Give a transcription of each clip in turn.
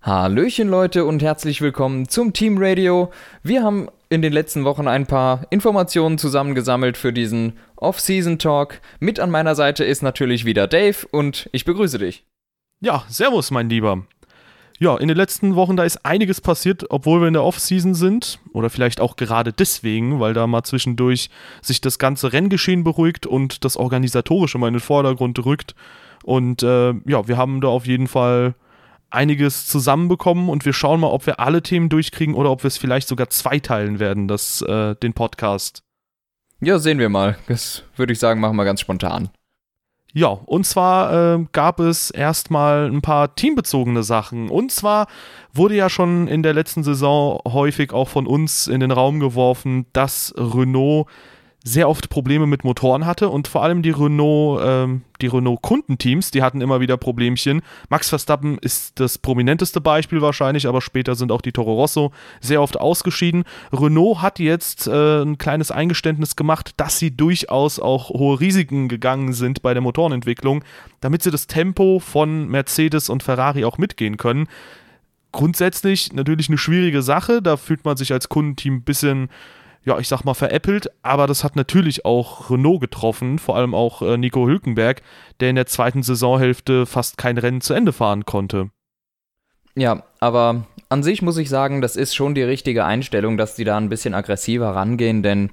Hallöchen Leute und herzlich willkommen zum Team Radio. Wir haben in den letzten Wochen ein paar Informationen zusammengesammelt für diesen Off-Season Talk. Mit an meiner Seite ist natürlich wieder Dave und ich begrüße dich. Ja, servus mein Lieber. Ja, in den letzten Wochen da ist einiges passiert, obwohl wir in der Off-Season sind oder vielleicht auch gerade deswegen, weil da mal zwischendurch sich das ganze Renngeschehen beruhigt und das organisatorische mal in den Vordergrund rückt. Und äh, ja, wir haben da auf jeden Fall einiges zusammenbekommen und wir schauen mal, ob wir alle Themen durchkriegen oder ob wir es vielleicht sogar zweiteilen werden, das, äh, den Podcast. Ja, sehen wir mal. Das würde ich sagen, machen wir ganz spontan. Ja, und zwar äh, gab es erstmal ein paar teambezogene Sachen. Und zwar wurde ja schon in der letzten Saison häufig auch von uns in den Raum geworfen, dass Renault sehr oft Probleme mit Motoren hatte und vor allem die Renault, ähm, die Renault-Kundenteams, die hatten immer wieder Problemchen. Max Verstappen ist das prominenteste Beispiel wahrscheinlich, aber später sind auch die Toro Rosso sehr oft ausgeschieden. Renault hat jetzt äh, ein kleines Eingeständnis gemacht, dass sie durchaus auch hohe Risiken gegangen sind bei der Motorenentwicklung, damit sie das Tempo von Mercedes und Ferrari auch mitgehen können. Grundsätzlich natürlich eine schwierige Sache, da fühlt man sich als Kundenteam ein bisschen ja, ich sag mal, veräppelt, aber das hat natürlich auch Renault getroffen, vor allem auch äh, Nico Hülkenberg, der in der zweiten Saisonhälfte fast kein Rennen zu Ende fahren konnte. Ja, aber an sich muss ich sagen, das ist schon die richtige Einstellung, dass die da ein bisschen aggressiver rangehen, denn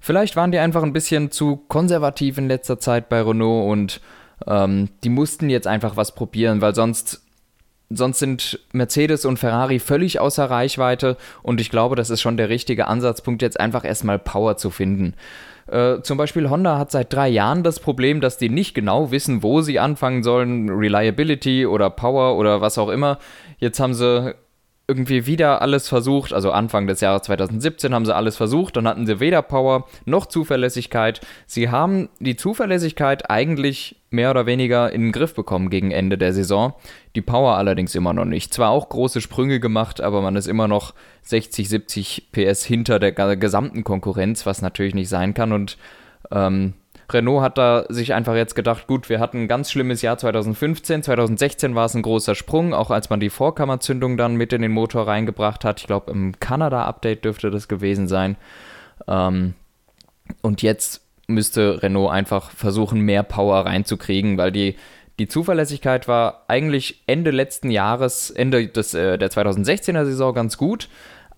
vielleicht waren die einfach ein bisschen zu konservativ in letzter Zeit bei Renault und ähm, die mussten jetzt einfach was probieren, weil sonst sonst sind Mercedes und Ferrari völlig außer Reichweite und ich glaube, das ist schon der richtige Ansatzpunkt, jetzt einfach erstmal Power zu finden. Äh, zum Beispiel Honda hat seit drei Jahren das Problem, dass die nicht genau wissen, wo sie anfangen sollen, Reliability oder Power oder was auch immer. Jetzt haben sie irgendwie wieder alles versucht, also Anfang des Jahres 2017 haben sie alles versucht, dann hatten sie weder Power noch Zuverlässigkeit. Sie haben die Zuverlässigkeit eigentlich mehr oder weniger in den Griff bekommen gegen Ende der Saison, die Power allerdings immer noch nicht. Zwar auch große Sprünge gemacht, aber man ist immer noch 60, 70 PS hinter der gesamten Konkurrenz, was natürlich nicht sein kann und ähm, Renault hat da sich einfach jetzt gedacht, gut, wir hatten ein ganz schlimmes Jahr 2015, 2016 war es ein großer Sprung, auch als man die Vorkammerzündung dann mit in den Motor reingebracht hat. Ich glaube, im Kanada-Update dürfte das gewesen sein. Ähm, und jetzt müsste Renault einfach versuchen, mehr Power reinzukriegen, weil die, die Zuverlässigkeit war eigentlich Ende letzten Jahres, Ende des, äh, der 2016er Saison ganz gut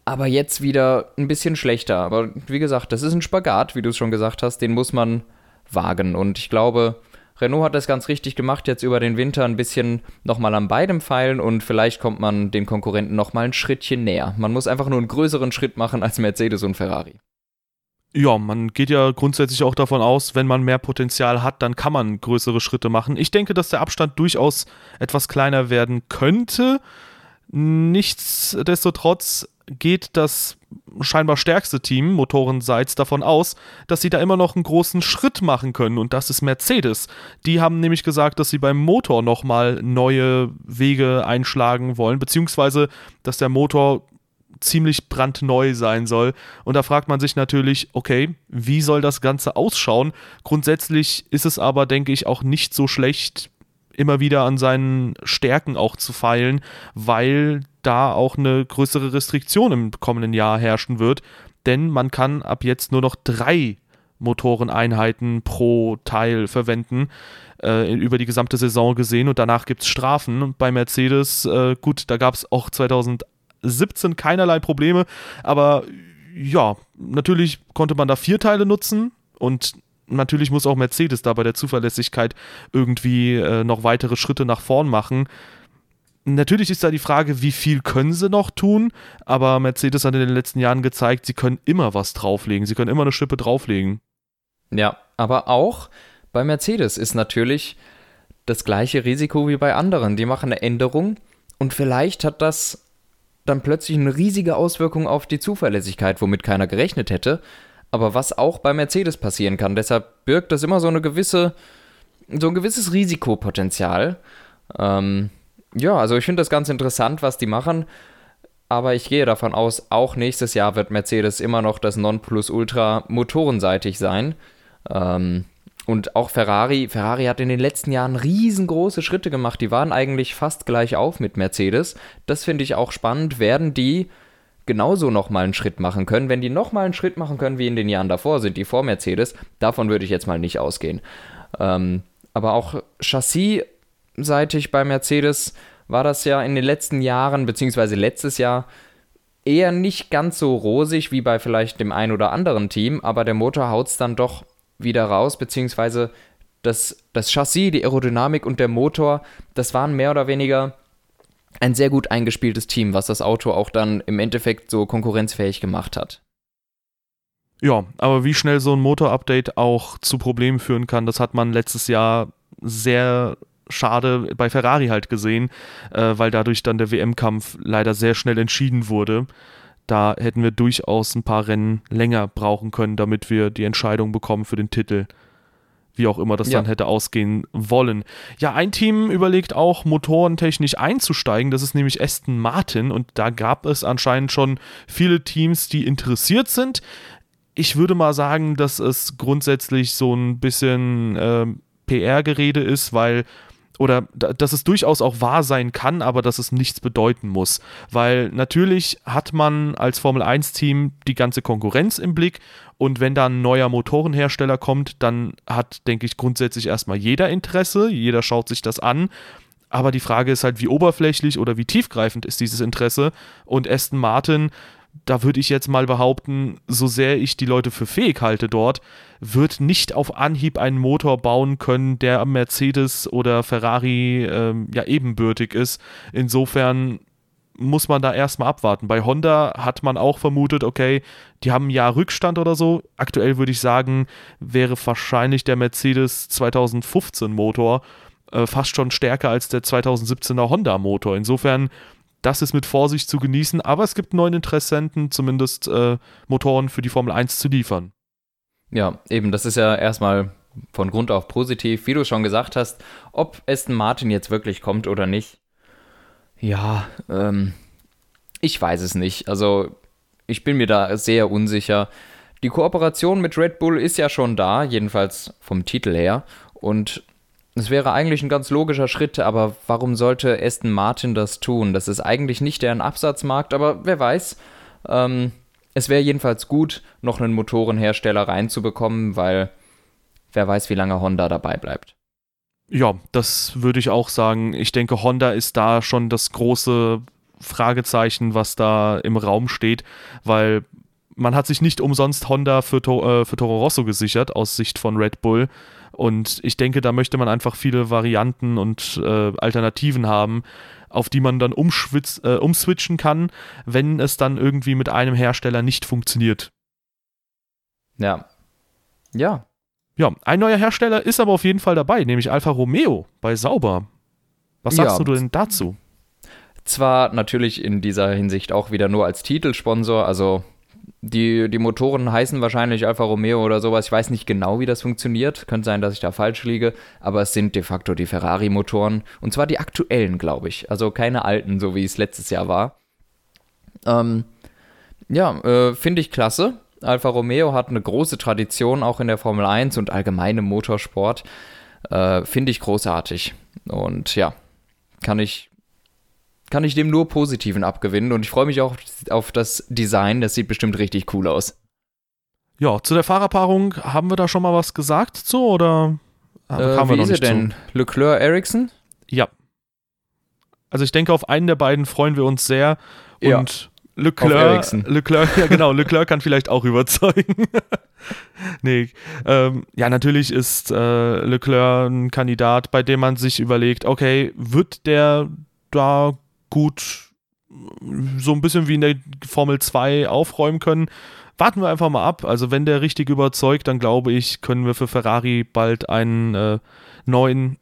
aber jetzt wieder ein bisschen schlechter. Aber wie gesagt, das ist ein Spagat, wie du es schon gesagt hast, den muss man wagen. Und ich glaube, Renault hat das ganz richtig gemacht, jetzt über den Winter ein bisschen nochmal an beidem feilen und vielleicht kommt man den Konkurrenten nochmal ein Schrittchen näher. Man muss einfach nur einen größeren Schritt machen als Mercedes und Ferrari. Ja, man geht ja grundsätzlich auch davon aus, wenn man mehr Potenzial hat, dann kann man größere Schritte machen. Ich denke, dass der Abstand durchaus etwas kleiner werden könnte. Nichtsdestotrotz geht das scheinbar stärkste Team motorenseits davon aus, dass sie da immer noch einen großen Schritt machen können und das ist Mercedes. Die haben nämlich gesagt, dass sie beim Motor nochmal neue Wege einschlagen wollen, beziehungsweise dass der Motor ziemlich brandneu sein soll. Und da fragt man sich natürlich, okay, wie soll das Ganze ausschauen? Grundsätzlich ist es aber, denke ich, auch nicht so schlecht, immer wieder an seinen Stärken auch zu feilen, weil da auch eine größere Restriktion im kommenden Jahr herrschen wird. Denn man kann ab jetzt nur noch drei Motoreneinheiten pro Teil verwenden, äh, über die gesamte Saison gesehen. Und danach gibt es Strafen. Bei Mercedes, äh, gut, da gab es auch 2017 keinerlei Probleme. Aber ja, natürlich konnte man da vier Teile nutzen. Und natürlich muss auch Mercedes da bei der Zuverlässigkeit irgendwie äh, noch weitere Schritte nach vorn machen. Natürlich ist da die Frage, wie viel können sie noch tun, aber Mercedes hat in den letzten Jahren gezeigt, sie können immer was drauflegen, sie können immer eine Schippe drauflegen. Ja, aber auch bei Mercedes ist natürlich das gleiche Risiko wie bei anderen. Die machen eine Änderung und vielleicht hat das dann plötzlich eine riesige Auswirkung auf die Zuverlässigkeit, womit keiner gerechnet hätte. Aber was auch bei Mercedes passieren kann, deshalb birgt das immer so eine gewisse, so ein gewisses Risikopotenzial. Ähm, ja, also ich finde das ganz interessant, was die machen. Aber ich gehe davon aus, auch nächstes Jahr wird Mercedes immer noch das Nonplusultra motorenseitig sein. Ähm, und auch Ferrari, Ferrari hat in den letzten Jahren riesengroße Schritte gemacht. Die waren eigentlich fast gleich auf mit Mercedes. Das finde ich auch spannend. Werden die genauso nochmal einen Schritt machen können? Wenn die nochmal einen Schritt machen können wie in den Jahren davor, sind die vor Mercedes. Davon würde ich jetzt mal nicht ausgehen. Ähm, aber auch chassisseitig bei Mercedes war das ja in den letzten Jahren, beziehungsweise letztes Jahr, eher nicht ganz so rosig wie bei vielleicht dem einen oder anderen Team, aber der Motor haut es dann doch wieder raus, beziehungsweise das, das Chassis, die Aerodynamik und der Motor, das waren mehr oder weniger ein sehr gut eingespieltes Team, was das Auto auch dann im Endeffekt so konkurrenzfähig gemacht hat. Ja, aber wie schnell so ein Motor-Update auch zu Problemen führen kann, das hat man letztes Jahr sehr schade bei Ferrari halt gesehen, äh, weil dadurch dann der WM-Kampf leider sehr schnell entschieden wurde. Da hätten wir durchaus ein paar Rennen länger brauchen können, damit wir die Entscheidung bekommen für den Titel. Wie auch immer das ja. dann hätte ausgehen wollen. Ja, ein Team überlegt auch, motorentechnisch einzusteigen. Das ist nämlich Aston Martin. Und da gab es anscheinend schon viele Teams, die interessiert sind. Ich würde mal sagen, dass es grundsätzlich so ein bisschen äh, PR-Gerede ist, weil oder dass es durchaus auch wahr sein kann, aber dass es nichts bedeuten muss. Weil natürlich hat man als Formel 1-Team die ganze Konkurrenz im Blick und wenn da ein neuer Motorenhersteller kommt, dann hat, denke ich, grundsätzlich erstmal jeder Interesse, jeder schaut sich das an. Aber die Frage ist halt, wie oberflächlich oder wie tiefgreifend ist dieses Interesse? Und Aston Martin da würde ich jetzt mal behaupten, so sehr ich die Leute für fähig halte dort, wird nicht auf Anhieb einen Motor bauen können, der Mercedes oder Ferrari ähm, ja ebenbürtig ist. Insofern muss man da erstmal abwarten. Bei Honda hat man auch vermutet, okay, die haben ein Jahr Rückstand oder so. Aktuell würde ich sagen, wäre wahrscheinlich der Mercedes 2015 Motor äh, fast schon stärker als der 2017er Honda Motor. Insofern das ist mit Vorsicht zu genießen, aber es gibt neuen Interessenten, zumindest äh, Motoren für die Formel 1 zu liefern. Ja, eben, das ist ja erstmal von Grund auf positiv. Wie du schon gesagt hast, ob Aston Martin jetzt wirklich kommt oder nicht, ja, ähm, ich weiß es nicht. Also, ich bin mir da sehr unsicher. Die Kooperation mit Red Bull ist ja schon da, jedenfalls vom Titel her. Und es wäre eigentlich ein ganz logischer Schritt, aber warum sollte Aston Martin das tun? Das ist eigentlich nicht deren Absatzmarkt, aber wer weiß. Ähm, es wäre jedenfalls gut, noch einen Motorenhersteller reinzubekommen, weil wer weiß, wie lange Honda dabei bleibt. Ja, das würde ich auch sagen. Ich denke, Honda ist da schon das große Fragezeichen, was da im Raum steht, weil man hat sich nicht umsonst Honda für, äh, für Toro Rosso gesichert aus Sicht von Red Bull. Und ich denke, da möchte man einfach viele Varianten und äh, Alternativen haben, auf die man dann äh, umswitchen kann, wenn es dann irgendwie mit einem Hersteller nicht funktioniert. Ja. Ja. Ja, ein neuer Hersteller ist aber auf jeden Fall dabei, nämlich Alfa Romeo bei Sauber. Was sagst ja. du denn dazu? Zwar natürlich in dieser Hinsicht auch wieder nur als Titelsponsor, also die, die Motoren heißen wahrscheinlich Alfa Romeo oder sowas. Ich weiß nicht genau, wie das funktioniert. Könnte sein, dass ich da falsch liege. Aber es sind de facto die Ferrari-Motoren. Und zwar die aktuellen, glaube ich. Also keine alten, so wie es letztes Jahr war. Ähm, ja, äh, finde ich klasse. Alfa Romeo hat eine große Tradition auch in der Formel 1 und allgemeinem Motorsport. Äh, finde ich großartig. Und ja, kann ich kann ich dem nur Positiven abgewinnen und ich freue mich auch auf das Design. Das sieht bestimmt richtig cool aus. Ja, zu der Fahrerpaarung haben wir da schon mal was gesagt zu oder äh, wie ist er denn? Zu? Leclerc Ericsson? Ja. Also ich denke, auf einen der beiden freuen wir uns sehr ja. und Leclerc, Leclerc, ja genau, Leclerc kann vielleicht auch überzeugen. nee, ähm, ja, natürlich ist äh, Leclerc ein Kandidat, bei dem man sich überlegt, okay, wird der da gut so ein bisschen wie in der Formel 2 aufräumen können. Warten wir einfach mal ab. Also wenn der richtig überzeugt, dann glaube ich, können wir für Ferrari bald einen äh, neuen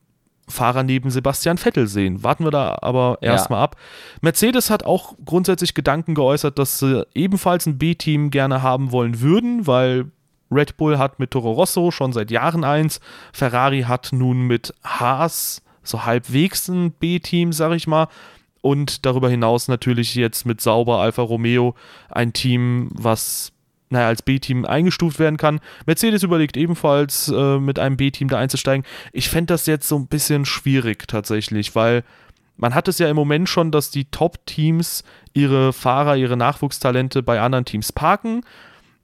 Fahrer neben Sebastian Vettel sehen. Warten wir da aber erstmal ja. ab. Mercedes hat auch grundsätzlich Gedanken geäußert, dass sie ebenfalls ein B-Team gerne haben wollen würden, weil Red Bull hat mit Toro Rosso schon seit Jahren eins. Ferrari hat nun mit Haas so halbwegs ein B-Team, sag ich mal und darüber hinaus natürlich jetzt mit Sauber Alfa Romeo ein Team, was naja, als B-Team eingestuft werden kann. Mercedes überlegt ebenfalls, äh, mit einem B-Team da einzusteigen. Ich fände das jetzt so ein bisschen schwierig tatsächlich, weil man hat es ja im Moment schon, dass die Top-Teams ihre Fahrer, ihre Nachwuchstalente bei anderen Teams parken.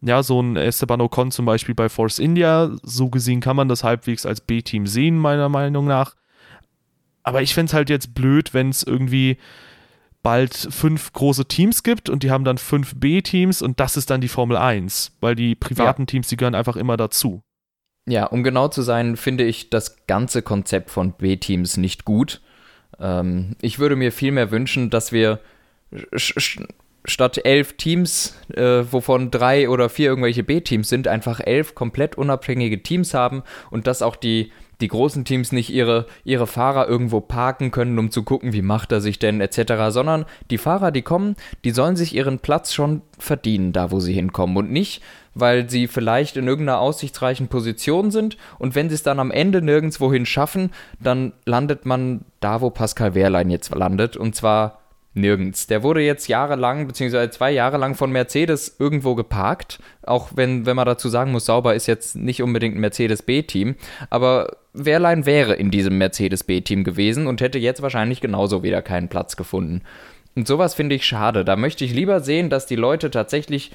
Ja, so ein Esteban Ocon zum Beispiel bei Force India. So gesehen kann man das halbwegs als B-Team sehen, meiner Meinung nach. Aber ich fände es halt jetzt blöd, wenn es irgendwie bald fünf große Teams gibt und die haben dann fünf B-Teams und das ist dann die Formel 1, weil die privaten ja. Teams, die gehören einfach immer dazu. Ja, um genau zu sein, finde ich das ganze Konzept von B-Teams nicht gut. Ähm, ich würde mir vielmehr wünschen, dass wir statt elf Teams, äh, wovon drei oder vier irgendwelche B-Teams sind, einfach elf komplett unabhängige Teams haben und dass auch die, die großen Teams nicht ihre, ihre Fahrer irgendwo parken können, um zu gucken, wie macht er sich denn etc., sondern die Fahrer, die kommen, die sollen sich ihren Platz schon verdienen, da wo sie hinkommen und nicht, weil sie vielleicht in irgendeiner aussichtsreichen Position sind und wenn sie es dann am Ende nirgendwohin schaffen, dann landet man da, wo Pascal Wehrlein jetzt landet und zwar nirgends. Der wurde jetzt jahrelang, beziehungsweise zwei Jahre lang von Mercedes irgendwo geparkt. Auch wenn, wenn man dazu sagen muss, Sauber ist jetzt nicht unbedingt ein Mercedes B-Team. Aber Wehrlein wäre in diesem Mercedes B-Team gewesen und hätte jetzt wahrscheinlich genauso wieder keinen Platz gefunden. Und sowas finde ich schade. Da möchte ich lieber sehen, dass die Leute tatsächlich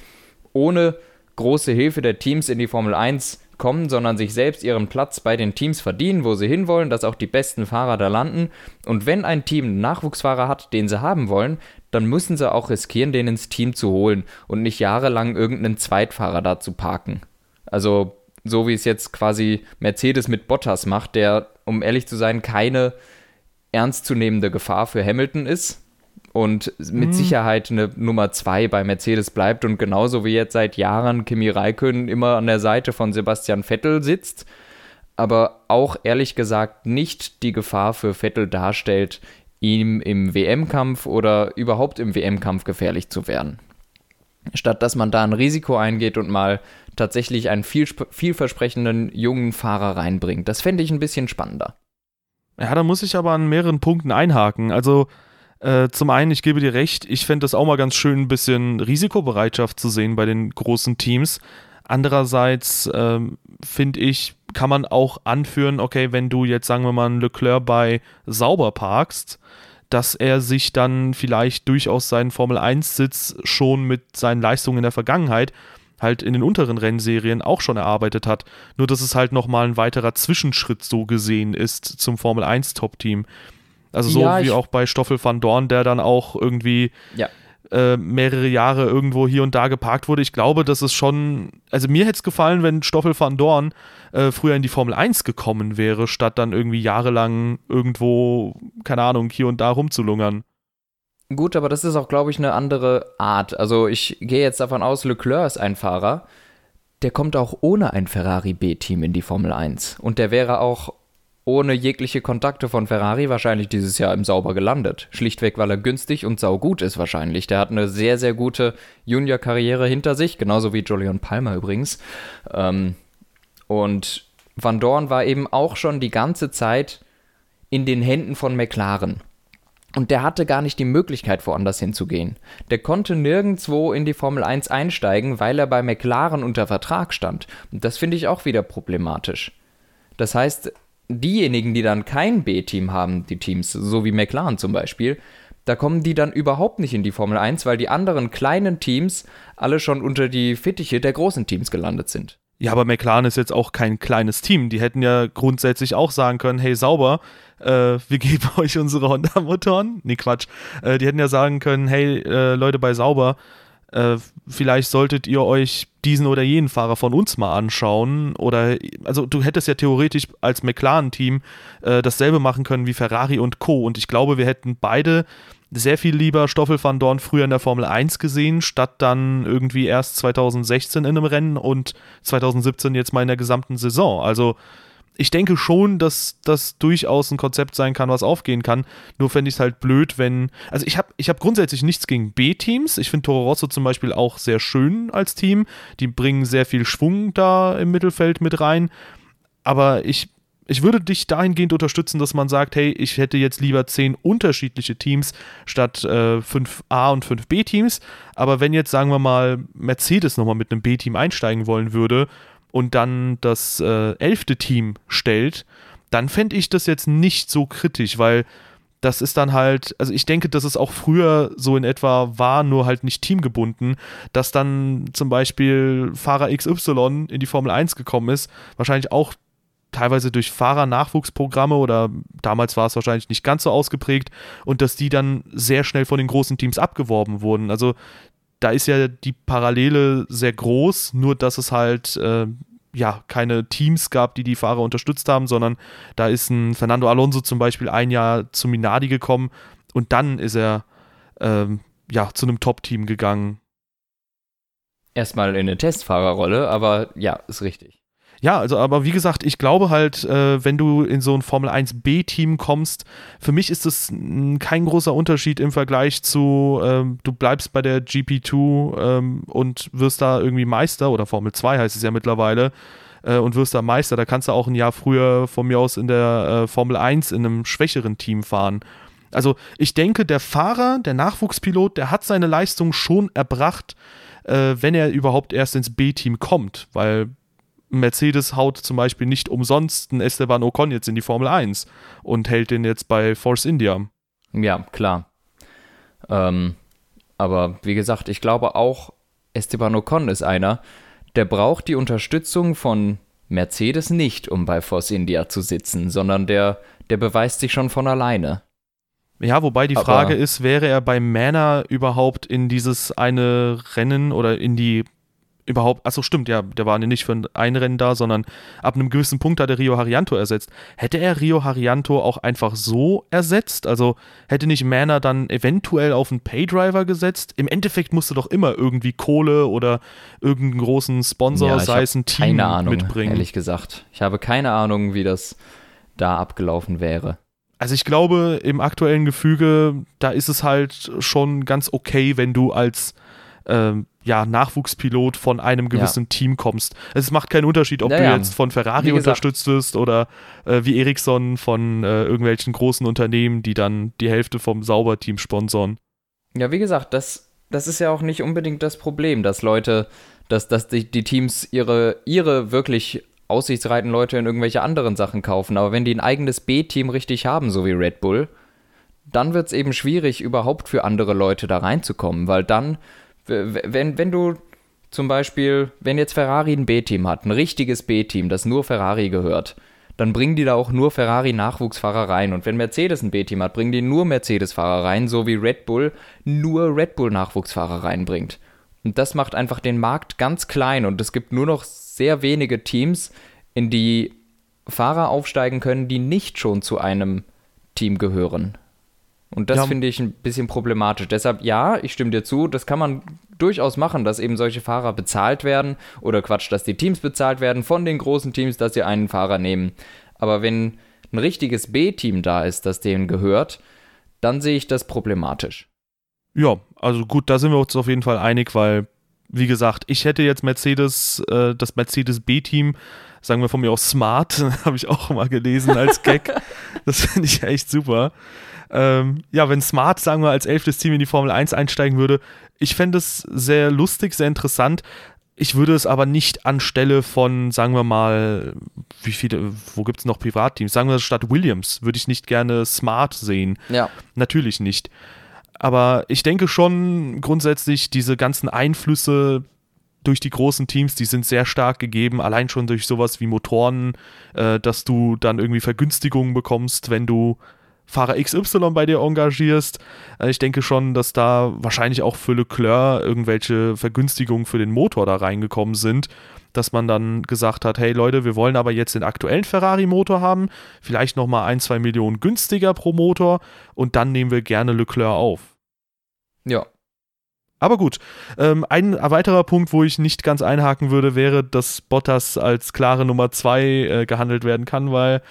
ohne große Hilfe der Teams in die Formel 1 kommen, sondern sich selbst ihren Platz bei den Teams verdienen, wo sie hinwollen, dass auch die besten Fahrer da landen. Und wenn ein Team einen Nachwuchsfahrer hat, den sie haben wollen, dann müssen sie auch riskieren, den ins Team zu holen und nicht jahrelang irgendeinen Zweitfahrer da zu parken. Also so wie es jetzt quasi Mercedes mit Bottas macht, der, um ehrlich zu sein, keine ernstzunehmende Gefahr für Hamilton ist, und mit mhm. Sicherheit eine Nummer zwei bei Mercedes bleibt und genauso wie jetzt seit Jahren Kimi Räikkönen immer an der Seite von Sebastian Vettel sitzt, aber auch ehrlich gesagt nicht die Gefahr für Vettel darstellt, ihm im WM-Kampf oder überhaupt im WM-Kampf gefährlich zu werden. Statt dass man da ein Risiko eingeht und mal tatsächlich einen viel, vielversprechenden jungen Fahrer reinbringt. Das fände ich ein bisschen spannender. Ja, da muss ich aber an mehreren Punkten einhaken. Also äh, zum einen, ich gebe dir recht, ich fände das auch mal ganz schön, ein bisschen Risikobereitschaft zu sehen bei den großen Teams. Andererseits ähm, finde ich, kann man auch anführen, okay, wenn du jetzt, sagen wir mal, Leclerc bei Sauber parkst, dass er sich dann vielleicht durchaus seinen Formel-1-Sitz schon mit seinen Leistungen in der Vergangenheit halt in den unteren Rennserien auch schon erarbeitet hat. Nur dass es halt nochmal ein weiterer Zwischenschritt so gesehen ist zum Formel 1 Top-Team. Also so ja, wie auch bei Stoffel van Dorn, der dann auch irgendwie ja. äh, mehrere Jahre irgendwo hier und da geparkt wurde. Ich glaube, das ist schon, also mir hätte es gefallen, wenn Stoffel van Dorn äh, früher in die Formel 1 gekommen wäre, statt dann irgendwie jahrelang irgendwo, keine Ahnung, hier und da rumzulungern. Gut, aber das ist auch, glaube ich, eine andere Art. Also ich gehe jetzt davon aus, Leclerc ist ein Fahrer, der kommt auch ohne ein Ferrari B-Team in die Formel 1. Und der wäre auch ohne jegliche Kontakte von Ferrari wahrscheinlich dieses Jahr im Sauber gelandet. Schlichtweg, weil er günstig und saugut ist wahrscheinlich. Der hat eine sehr, sehr gute Junior-Karriere hinter sich, genauso wie Julian Palmer übrigens. Ähm, und Van Dorn war eben auch schon die ganze Zeit in den Händen von McLaren. Und der hatte gar nicht die Möglichkeit, woanders hinzugehen. Der konnte nirgendwo in die Formel 1 einsteigen, weil er bei McLaren unter Vertrag stand. Und das finde ich auch wieder problematisch. Das heißt, diejenigen, die dann kein B-Team haben, die Teams, so wie McLaren zum Beispiel, da kommen die dann überhaupt nicht in die Formel 1, weil die anderen kleinen Teams alle schon unter die Fittiche der großen Teams gelandet sind. Ja, aber McLaren ist jetzt auch kein kleines Team. Die hätten ja grundsätzlich auch sagen können, hey, sauber, äh, wir geben euch unsere Honda-Motoren. Nee, Quatsch. Äh, die hätten ja sagen können, hey, äh, Leute bei sauber, äh, vielleicht solltet ihr euch diesen oder jenen Fahrer von uns mal anschauen. Oder, also du hättest ja theoretisch als McLaren-Team äh, dasselbe machen können wie Ferrari und Co. Und ich glaube, wir hätten beide sehr viel lieber Stoffel van Dorn früher in der Formel 1 gesehen, statt dann irgendwie erst 2016 in einem Rennen und 2017 jetzt mal in der gesamten Saison. Also ich denke schon, dass das durchaus ein Konzept sein kann, was aufgehen kann. Nur fände ich es halt blöd, wenn. Also ich habe ich hab grundsätzlich nichts gegen B-Teams. Ich finde Toro Rosso zum Beispiel auch sehr schön als Team. Die bringen sehr viel Schwung da im Mittelfeld mit rein. Aber ich ich würde dich dahingehend unterstützen, dass man sagt, hey, ich hätte jetzt lieber zehn unterschiedliche Teams statt äh, fünf A- und fünf B-Teams. Aber wenn jetzt, sagen wir mal, Mercedes nochmal mit einem B-Team einsteigen wollen würde und dann das äh, elfte Team stellt, dann fände ich das jetzt nicht so kritisch, weil das ist dann halt, also ich denke, dass es auch früher so in etwa war, nur halt nicht teamgebunden, dass dann zum Beispiel Fahrer XY in die Formel 1 gekommen ist, wahrscheinlich auch teilweise durch Fahrernachwuchsprogramme oder damals war es wahrscheinlich nicht ganz so ausgeprägt und dass die dann sehr schnell von den großen Teams abgeworben wurden. Also da ist ja die Parallele sehr groß, nur dass es halt äh, ja keine Teams gab, die die Fahrer unterstützt haben, sondern da ist ein Fernando Alonso zum Beispiel ein Jahr zu Minardi gekommen und dann ist er ähm, ja zu einem Top-Team gegangen. Erstmal in eine Testfahrerrolle, aber ja, ist richtig. Ja, also, aber wie gesagt, ich glaube halt, äh, wenn du in so ein Formel 1 B-Team kommst, für mich ist das kein großer Unterschied im Vergleich zu, ähm, du bleibst bei der GP2 ähm, und wirst da irgendwie Meister, oder Formel 2 heißt es ja mittlerweile, äh, und wirst da Meister. Da kannst du auch ein Jahr früher von mir aus in der äh, Formel 1 in einem schwächeren Team fahren. Also ich denke, der Fahrer, der Nachwuchspilot, der hat seine Leistung schon erbracht, äh, wenn er überhaupt erst ins B-Team kommt, weil Mercedes haut zum Beispiel nicht umsonst einen Esteban Ocon jetzt in die Formel 1 und hält den jetzt bei Force India. Ja, klar. Ähm, aber wie gesagt, ich glaube auch, Esteban Ocon ist einer, der braucht die Unterstützung von Mercedes nicht, um bei Force India zu sitzen, sondern der, der beweist sich schon von alleine. Ja, wobei die Frage Aber ist, wäre er bei Manor überhaupt in dieses eine Rennen oder in die überhaupt, achso, stimmt, ja, der war nicht für ein Rennen da, sondern ab einem gewissen Punkt hat er Rio Harianto ersetzt. Hätte er Rio Harianto auch einfach so ersetzt? Also hätte nicht Manor dann eventuell auf einen Paydriver gesetzt? Im Endeffekt musste doch immer irgendwie Kohle oder irgendeinen großen Sponsor, ja, sei es ein Team, keine Ahnung, mitbringen. Ehrlich gesagt. Ich habe keine Ahnung, wie das da abgelaufen wäre. Also ich glaube, im aktuellen Gefüge, da ist es halt schon ganz okay, wenn du als ähm, ja, Nachwuchspilot von einem gewissen ja. Team kommst. Es macht keinen Unterschied, ob naja, du jetzt von Ferrari unterstützt wirst oder äh, wie Ericsson von äh, irgendwelchen großen Unternehmen, die dann die Hälfte vom Sauberteam sponsoren. Ja, wie gesagt, das, das ist ja auch nicht unbedingt das Problem, dass Leute, dass, dass die, die Teams ihre, ihre wirklich aussichtsreichen Leute in irgendwelche anderen Sachen kaufen. Aber wenn die ein eigenes B-Team richtig haben, so wie Red Bull, dann wird es eben schwierig, überhaupt für andere Leute da reinzukommen, weil dann wenn, wenn du zum Beispiel, wenn jetzt Ferrari ein B-Team hat, ein richtiges B-Team, das nur Ferrari gehört, dann bringen die da auch nur Ferrari-Nachwuchsfahrer rein. Und wenn Mercedes ein B-Team hat, bringen die nur Mercedes-Fahrer rein, so wie Red Bull nur Red Bull-Nachwuchsfahrer reinbringt. Und das macht einfach den Markt ganz klein und es gibt nur noch sehr wenige Teams, in die Fahrer aufsteigen können, die nicht schon zu einem Team gehören. Und das ja. finde ich ein bisschen problematisch. Deshalb, ja, ich stimme dir zu, das kann man durchaus machen, dass eben solche Fahrer bezahlt werden oder Quatsch, dass die Teams bezahlt werden von den großen Teams, dass sie einen Fahrer nehmen. Aber wenn ein richtiges B-Team da ist, das denen gehört, dann sehe ich das problematisch. Ja, also gut, da sind wir uns auf jeden Fall einig, weil, wie gesagt, ich hätte jetzt Mercedes, äh, das Mercedes B-Team, sagen wir von mir aus Smart, habe ich auch mal gelesen als Gag. das finde ich echt super ähm, ja, wenn Smart, sagen wir, als elftes Team in die Formel 1 einsteigen würde, ich fände es sehr lustig, sehr interessant. Ich würde es aber nicht anstelle von, sagen wir mal, wie viele, wo gibt es noch Privatteams? Sagen wir statt Williams würde ich nicht gerne Smart sehen. Ja. Natürlich nicht. Aber ich denke schon grundsätzlich, diese ganzen Einflüsse durch die großen Teams, die sind sehr stark gegeben, allein schon durch sowas wie Motoren, äh, dass du dann irgendwie Vergünstigungen bekommst, wenn du Fahrer XY bei dir engagierst. Äh, ich denke schon, dass da wahrscheinlich auch für Leclerc irgendwelche Vergünstigungen für den Motor da reingekommen sind, dass man dann gesagt hat, hey Leute, wir wollen aber jetzt den aktuellen Ferrari-Motor haben, vielleicht nochmal ein, zwei Millionen günstiger pro Motor und dann nehmen wir gerne Leclerc auf. Ja. Aber gut, ähm, ein weiterer Punkt, wo ich nicht ganz einhaken würde, wäre, dass Bottas als klare Nummer zwei äh, gehandelt werden kann, weil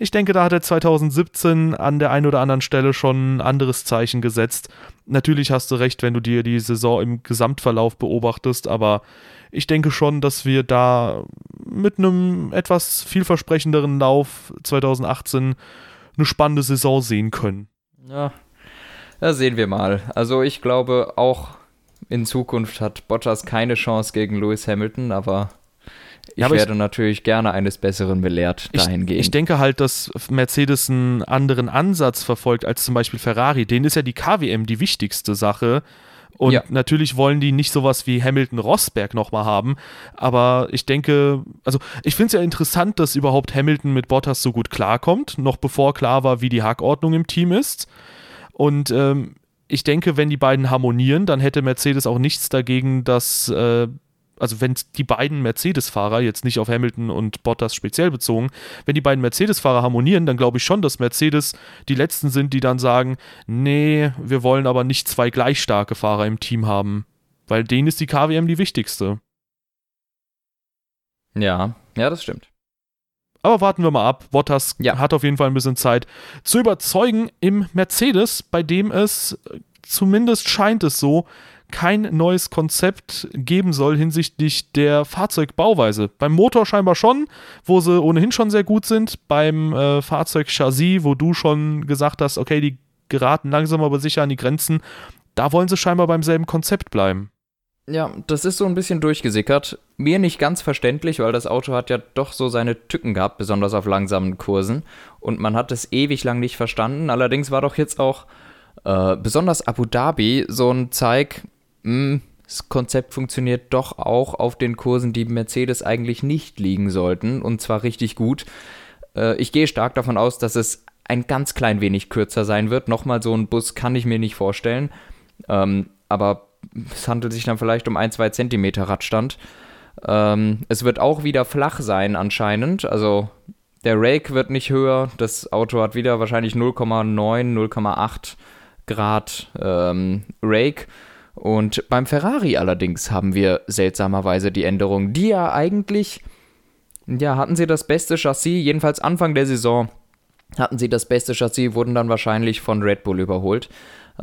ich denke, da hat er 2017 an der einen oder anderen Stelle schon ein anderes Zeichen gesetzt. Natürlich hast du recht, wenn du dir die Saison im Gesamtverlauf beobachtest, aber ich denke schon, dass wir da mit einem etwas vielversprechenderen Lauf 2018 eine spannende Saison sehen können. Ja, da sehen wir mal. Also ich glaube auch in Zukunft hat Bottas keine Chance gegen Lewis Hamilton, aber ich ja, werde ich, natürlich gerne eines Besseren belehrt dahingehend. Ich, ich denke halt, dass Mercedes einen anderen Ansatz verfolgt als zum Beispiel Ferrari. Denen ist ja die KWM die wichtigste Sache. Und ja. natürlich wollen die nicht sowas wie Hamilton-Rosberg nochmal haben. Aber ich denke, also ich finde es ja interessant, dass überhaupt Hamilton mit Bottas so gut klarkommt, noch bevor klar war, wie die Hackordnung im Team ist. Und ähm, ich denke, wenn die beiden harmonieren, dann hätte Mercedes auch nichts dagegen, dass äh, also wenn die beiden Mercedes-Fahrer, jetzt nicht auf Hamilton und Bottas speziell bezogen, wenn die beiden Mercedes-Fahrer harmonieren, dann glaube ich schon, dass Mercedes die letzten sind, die dann sagen, nee, wir wollen aber nicht zwei gleich starke Fahrer im Team haben, weil denen ist die KWM die wichtigste. Ja, ja, das stimmt. Aber warten wir mal ab. Bottas ja. hat auf jeden Fall ein bisschen Zeit zu überzeugen im Mercedes, bei dem es zumindest scheint es so, kein neues Konzept geben soll hinsichtlich der Fahrzeugbauweise. Beim Motor scheinbar schon, wo sie ohnehin schon sehr gut sind. Beim äh, Fahrzeugchassis, wo du schon gesagt hast, okay, die geraten langsam aber sicher an die Grenzen, da wollen sie scheinbar beim selben Konzept bleiben. Ja, das ist so ein bisschen durchgesickert. Mir nicht ganz verständlich, weil das Auto hat ja doch so seine Tücken gehabt, besonders auf langsamen Kursen. Und man hat es ewig lang nicht verstanden. Allerdings war doch jetzt auch äh, besonders Abu Dhabi so ein Zeig, hm, das Konzept funktioniert doch auch auf den Kursen, die Mercedes eigentlich nicht liegen sollten, und zwar richtig gut. Äh, ich gehe stark davon aus, dass es ein ganz klein wenig kürzer sein wird. Nochmal so ein Bus kann ich mir nicht vorstellen. Ähm, aber es handelt sich dann vielleicht um ein, zwei Zentimeter Radstand. Ähm, es wird auch wieder flach sein anscheinend. Also der Rake wird nicht höher. Das Auto hat wieder wahrscheinlich 0,9, 0,8 Grad ähm, Rake. Und beim Ferrari allerdings haben wir seltsamerweise die Änderung, die ja eigentlich, ja, hatten sie das beste Chassis, jedenfalls Anfang der Saison hatten sie das beste Chassis, wurden dann wahrscheinlich von Red Bull überholt.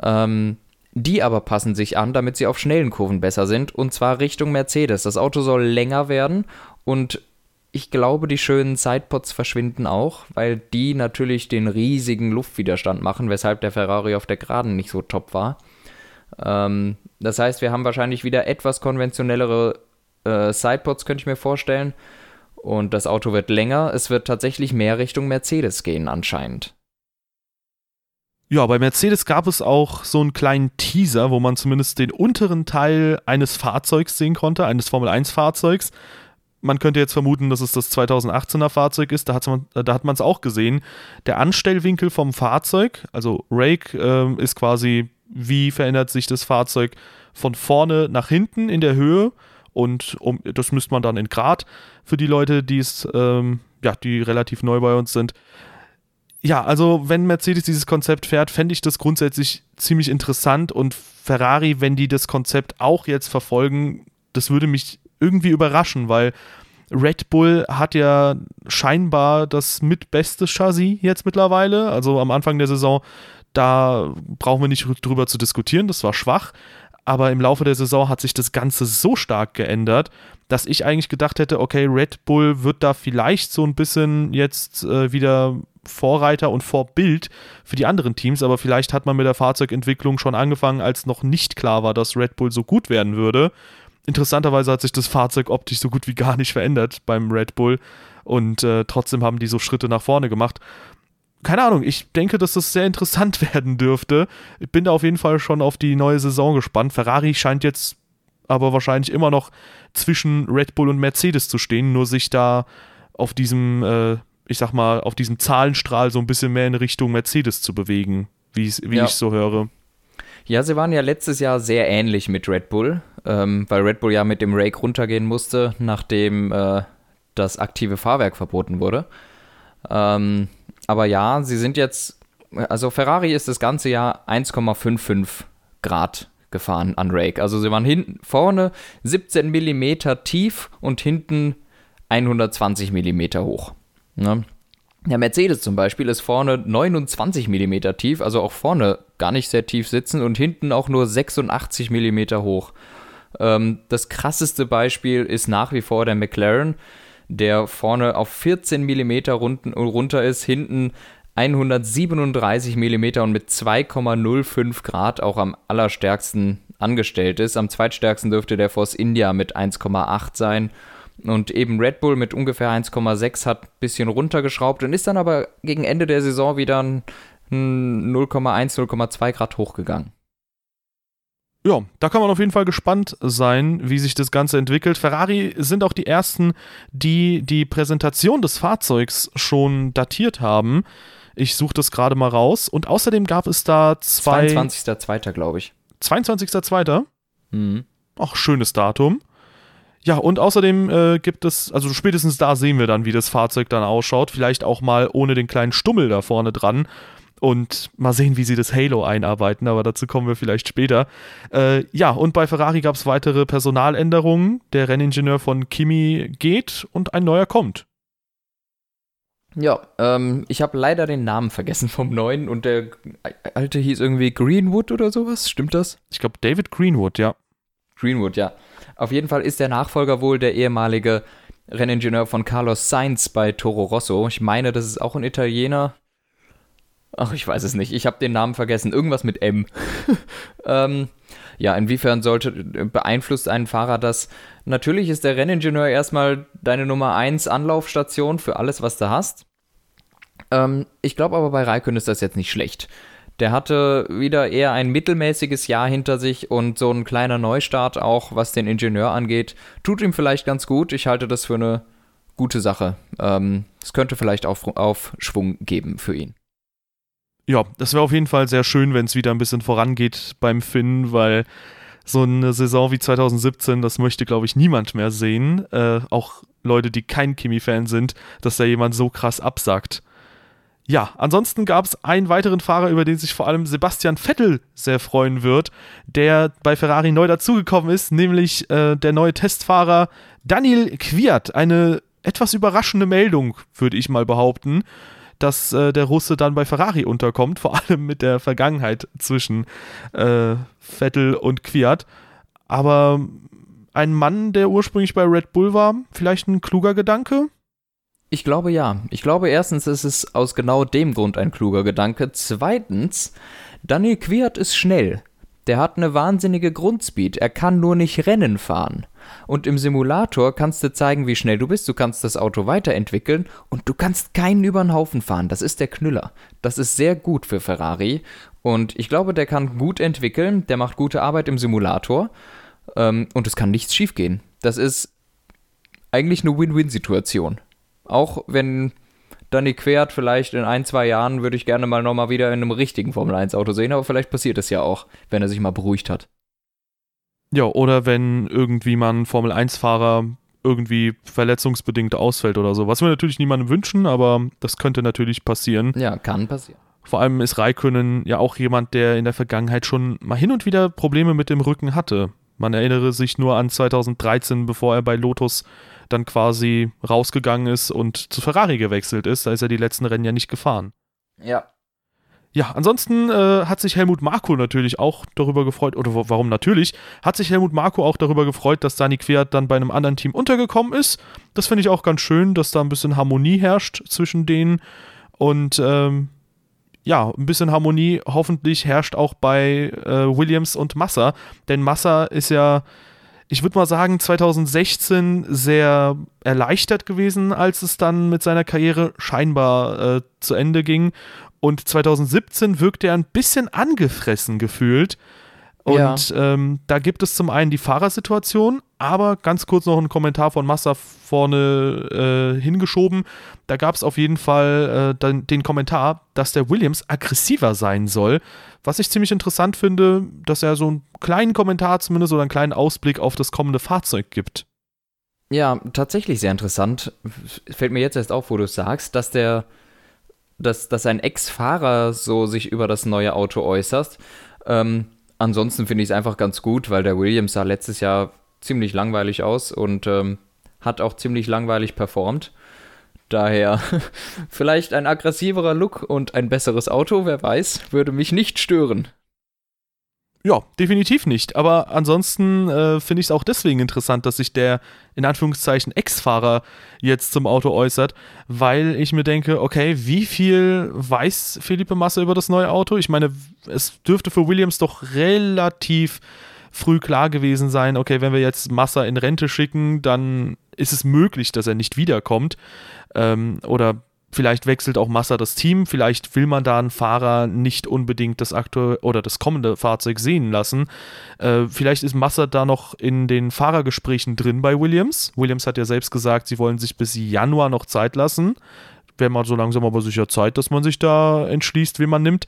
Ähm, die aber passen sich an, damit sie auf schnellen Kurven besser sind, und zwar Richtung Mercedes. Das Auto soll länger werden und ich glaube, die schönen Sidepods verschwinden auch, weil die natürlich den riesigen Luftwiderstand machen, weshalb der Ferrari auf der Geraden nicht so top war. Ähm, das heißt, wir haben wahrscheinlich wieder etwas konventionellere äh, Sidepods, könnte ich mir vorstellen. Und das Auto wird länger. Es wird tatsächlich mehr Richtung Mercedes gehen, anscheinend. Ja, bei Mercedes gab es auch so einen kleinen Teaser, wo man zumindest den unteren Teil eines Fahrzeugs sehen konnte, eines Formel-1-Fahrzeugs. Man könnte jetzt vermuten, dass es das 2018er Fahrzeug ist. Da, hat man es auch gesehen. Der Anstellwinkel vom Fahrzeug, also Rake, äh, ist quasi wie verändert sich das Fahrzeug von vorne nach hinten in der Höhe und um, das müsste man dann in Grad für die Leute, die es, ähm, ja, die relativ neu bei uns sind. Ja, also wenn Mercedes dieses Konzept fährt, fände ich das grundsätzlich ziemlich interessant und Ferrari, wenn die das Konzept auch jetzt verfolgen, das würde mich irgendwie überraschen, weil Red Bull hat ja scheinbar das mitbeste Chassis jetzt mittlerweile. Also am Anfang der Saison da brauchen wir nicht drüber zu diskutieren, das war schwach. Aber im Laufe der Saison hat sich das Ganze so stark geändert, dass ich eigentlich gedacht hätte, okay, Red Bull wird da vielleicht so ein bisschen jetzt äh, wieder Vorreiter und Vorbild für die anderen Teams, aber vielleicht hat man mit der Fahrzeugentwicklung schon angefangen, als noch nicht klar war, dass Red Bull so gut werden würde. Interessanterweise hat sich das Fahrzeug optisch so gut wie gar nicht verändert beim Red Bull und äh, trotzdem haben die so Schritte nach vorne gemacht keine Ahnung, ich denke, dass das sehr interessant werden dürfte. Ich bin da auf jeden Fall schon auf die neue Saison gespannt. Ferrari scheint jetzt aber wahrscheinlich immer noch zwischen Red Bull und Mercedes zu stehen, nur sich da auf diesem, äh, ich sag mal, auf diesem Zahlenstrahl so ein bisschen mehr in Richtung Mercedes zu bewegen, wie, wie ja. ich so höre. Ja, sie waren ja letztes Jahr sehr ähnlich mit Red Bull, ähm, weil Red Bull ja mit dem Rake runtergehen musste, nachdem äh, das aktive Fahrwerk verboten wurde. Ähm, aber ja, sie sind jetzt, also Ferrari ist das ganze Jahr 1,55 Grad gefahren an Rake. Also sie waren hinten, vorne 17 mm tief und hinten 120 mm hoch. Ne? Der Mercedes zum Beispiel ist vorne 29 mm tief, also auch vorne gar nicht sehr tief sitzen und hinten auch nur 86 mm hoch. Ähm, das krasseste Beispiel ist nach wie vor der McLaren der vorne auf 14 mm runter ist, hinten 137 mm und mit 2,05 Grad auch am allerstärksten angestellt ist. Am zweitstärksten dürfte der Force India mit 1,8 sein. Und eben Red Bull mit ungefähr 1,6 hat ein bisschen runtergeschraubt und ist dann aber gegen Ende der Saison wieder ein 0,1, 0,2 Grad hochgegangen. Ja, da kann man auf jeden Fall gespannt sein, wie sich das Ganze entwickelt. Ferrari sind auch die ersten, die die Präsentation des Fahrzeugs schon datiert haben. Ich suche das gerade mal raus. Und außerdem gab es da zwei. 22.02. glaube ich. 22.02. Mhm. Ach, schönes Datum. Ja, und außerdem äh, gibt es, also spätestens da sehen wir dann, wie das Fahrzeug dann ausschaut. Vielleicht auch mal ohne den kleinen Stummel da vorne dran. Und mal sehen, wie sie das Halo einarbeiten, aber dazu kommen wir vielleicht später. Äh, ja, und bei Ferrari gab es weitere Personaländerungen. Der Renningenieur von Kimi geht und ein neuer kommt. Ja, ähm, ich habe leider den Namen vergessen vom neuen und der alte hieß irgendwie Greenwood oder sowas. Stimmt das? Ich glaube David Greenwood, ja. Greenwood, ja. Auf jeden Fall ist der Nachfolger wohl der ehemalige Renningenieur von Carlos Sainz bei Toro Rosso. Ich meine, das ist auch ein Italiener. Ach, ich weiß es nicht. Ich habe den Namen vergessen. Irgendwas mit M. ähm, ja, inwiefern sollte beeinflusst einen Fahrer das? Natürlich ist der Renningenieur erstmal deine Nummer 1 Anlaufstation für alles, was du hast. Ähm, ich glaube aber bei Raikön ist das jetzt nicht schlecht. Der hatte wieder eher ein mittelmäßiges Jahr hinter sich und so ein kleiner Neustart auch, was den Ingenieur angeht, tut ihm vielleicht ganz gut. Ich halte das für eine gute Sache. Ähm, es könnte vielleicht auch Aufschwung geben für ihn. Ja, das wäre auf jeden Fall sehr schön, wenn es wieder ein bisschen vorangeht beim Finn, weil so eine Saison wie 2017, das möchte, glaube ich, niemand mehr sehen. Äh, auch Leute, die kein Kimi-Fan sind, dass da jemand so krass absagt. Ja, ansonsten gab es einen weiteren Fahrer, über den sich vor allem Sebastian Vettel sehr freuen wird, der bei Ferrari neu dazugekommen ist, nämlich äh, der neue Testfahrer Daniel Kwiat. Eine etwas überraschende Meldung, würde ich mal behaupten, dass äh, der Russe dann bei Ferrari unterkommt, vor allem mit der Vergangenheit zwischen äh, Vettel und Kwiat. Aber ein Mann, der ursprünglich bei Red Bull war, vielleicht ein kluger Gedanke? Ich glaube ja. Ich glaube erstens ist es aus genau dem Grund ein kluger Gedanke. Zweitens, Daniel Quiert ist schnell. Der hat eine wahnsinnige Grundspeed. Er kann nur nicht Rennen fahren. Und im Simulator kannst du zeigen, wie schnell du bist. Du kannst das Auto weiterentwickeln und du kannst keinen über den Haufen fahren. Das ist der Knüller. Das ist sehr gut für Ferrari. Und ich glaube, der kann gut entwickeln. Der macht gute Arbeit im Simulator. Ähm, und es kann nichts schiefgehen. Das ist eigentlich eine Win-Win-Situation. Auch wenn Danny Quert vielleicht in ein, zwei Jahren würde ich gerne mal nochmal wieder in einem richtigen Formel-1-Auto sehen, aber vielleicht passiert es ja auch, wenn er sich mal beruhigt hat. Ja, oder wenn irgendwie man Formel-1-Fahrer irgendwie verletzungsbedingt ausfällt oder so. Was wir natürlich niemandem wünschen, aber das könnte natürlich passieren. Ja, kann passieren. Vor allem ist Raikönnen ja auch jemand, der in der Vergangenheit schon mal hin und wieder Probleme mit dem Rücken hatte. Man erinnere sich nur an 2013, bevor er bei Lotus dann quasi rausgegangen ist und zu Ferrari gewechselt ist. Da ist er die letzten Rennen ja nicht gefahren. Ja. Ja, ansonsten äh, hat sich Helmut Marko natürlich auch darüber gefreut, oder warum natürlich, hat sich Helmut Marko auch darüber gefreut, dass Dani Quert dann bei einem anderen Team untergekommen ist. Das finde ich auch ganz schön, dass da ein bisschen Harmonie herrscht zwischen denen. Und ähm, ja, ein bisschen Harmonie hoffentlich herrscht auch bei äh, Williams und Massa, denn Massa ist ja ich würde mal sagen, 2016 sehr erleichtert gewesen, als es dann mit seiner Karriere scheinbar äh, zu Ende ging. Und 2017 wirkte er ein bisschen angefressen gefühlt. Und ja. ähm, da gibt es zum einen die Fahrersituation, aber ganz kurz noch ein Kommentar von Massa vorne äh, hingeschoben. Da gab es auf jeden Fall äh, den, den Kommentar, dass der Williams aggressiver sein soll. Was ich ziemlich interessant finde, dass er so einen kleinen Kommentar zumindest oder einen kleinen Ausblick auf das kommende Fahrzeug gibt. Ja, tatsächlich sehr interessant. Fällt mir jetzt erst auf, wo du sagst, dass der, dass, dass ein Ex-Fahrer so sich über das neue Auto äußert. Ähm, ansonsten finde ich es einfach ganz gut, weil der Williams sah letztes Jahr ziemlich langweilig aus und ähm, hat auch ziemlich langweilig performt. Daher vielleicht ein aggressiverer Look und ein besseres Auto, wer weiß, würde mich nicht stören. Ja, definitiv nicht. Aber ansonsten äh, finde ich es auch deswegen interessant, dass sich der in Anführungszeichen Ex-Fahrer jetzt zum Auto äußert, weil ich mir denke, okay, wie viel weiß Felipe Massa über das neue Auto? Ich meine, es dürfte für Williams doch relativ früh klar gewesen sein, okay, wenn wir jetzt Massa in Rente schicken, dann ist es möglich, dass er nicht wiederkommt. Ähm, oder Vielleicht wechselt auch Massa das Team, vielleicht will man da einen Fahrer nicht unbedingt das aktuelle oder das kommende Fahrzeug sehen lassen. Äh, vielleicht ist Massa da noch in den Fahrergesprächen drin bei Williams. Williams hat ja selbst gesagt, sie wollen sich bis Januar noch Zeit lassen. Wäre mal so langsam aber sicher Zeit, dass man sich da entschließt, wen man nimmt.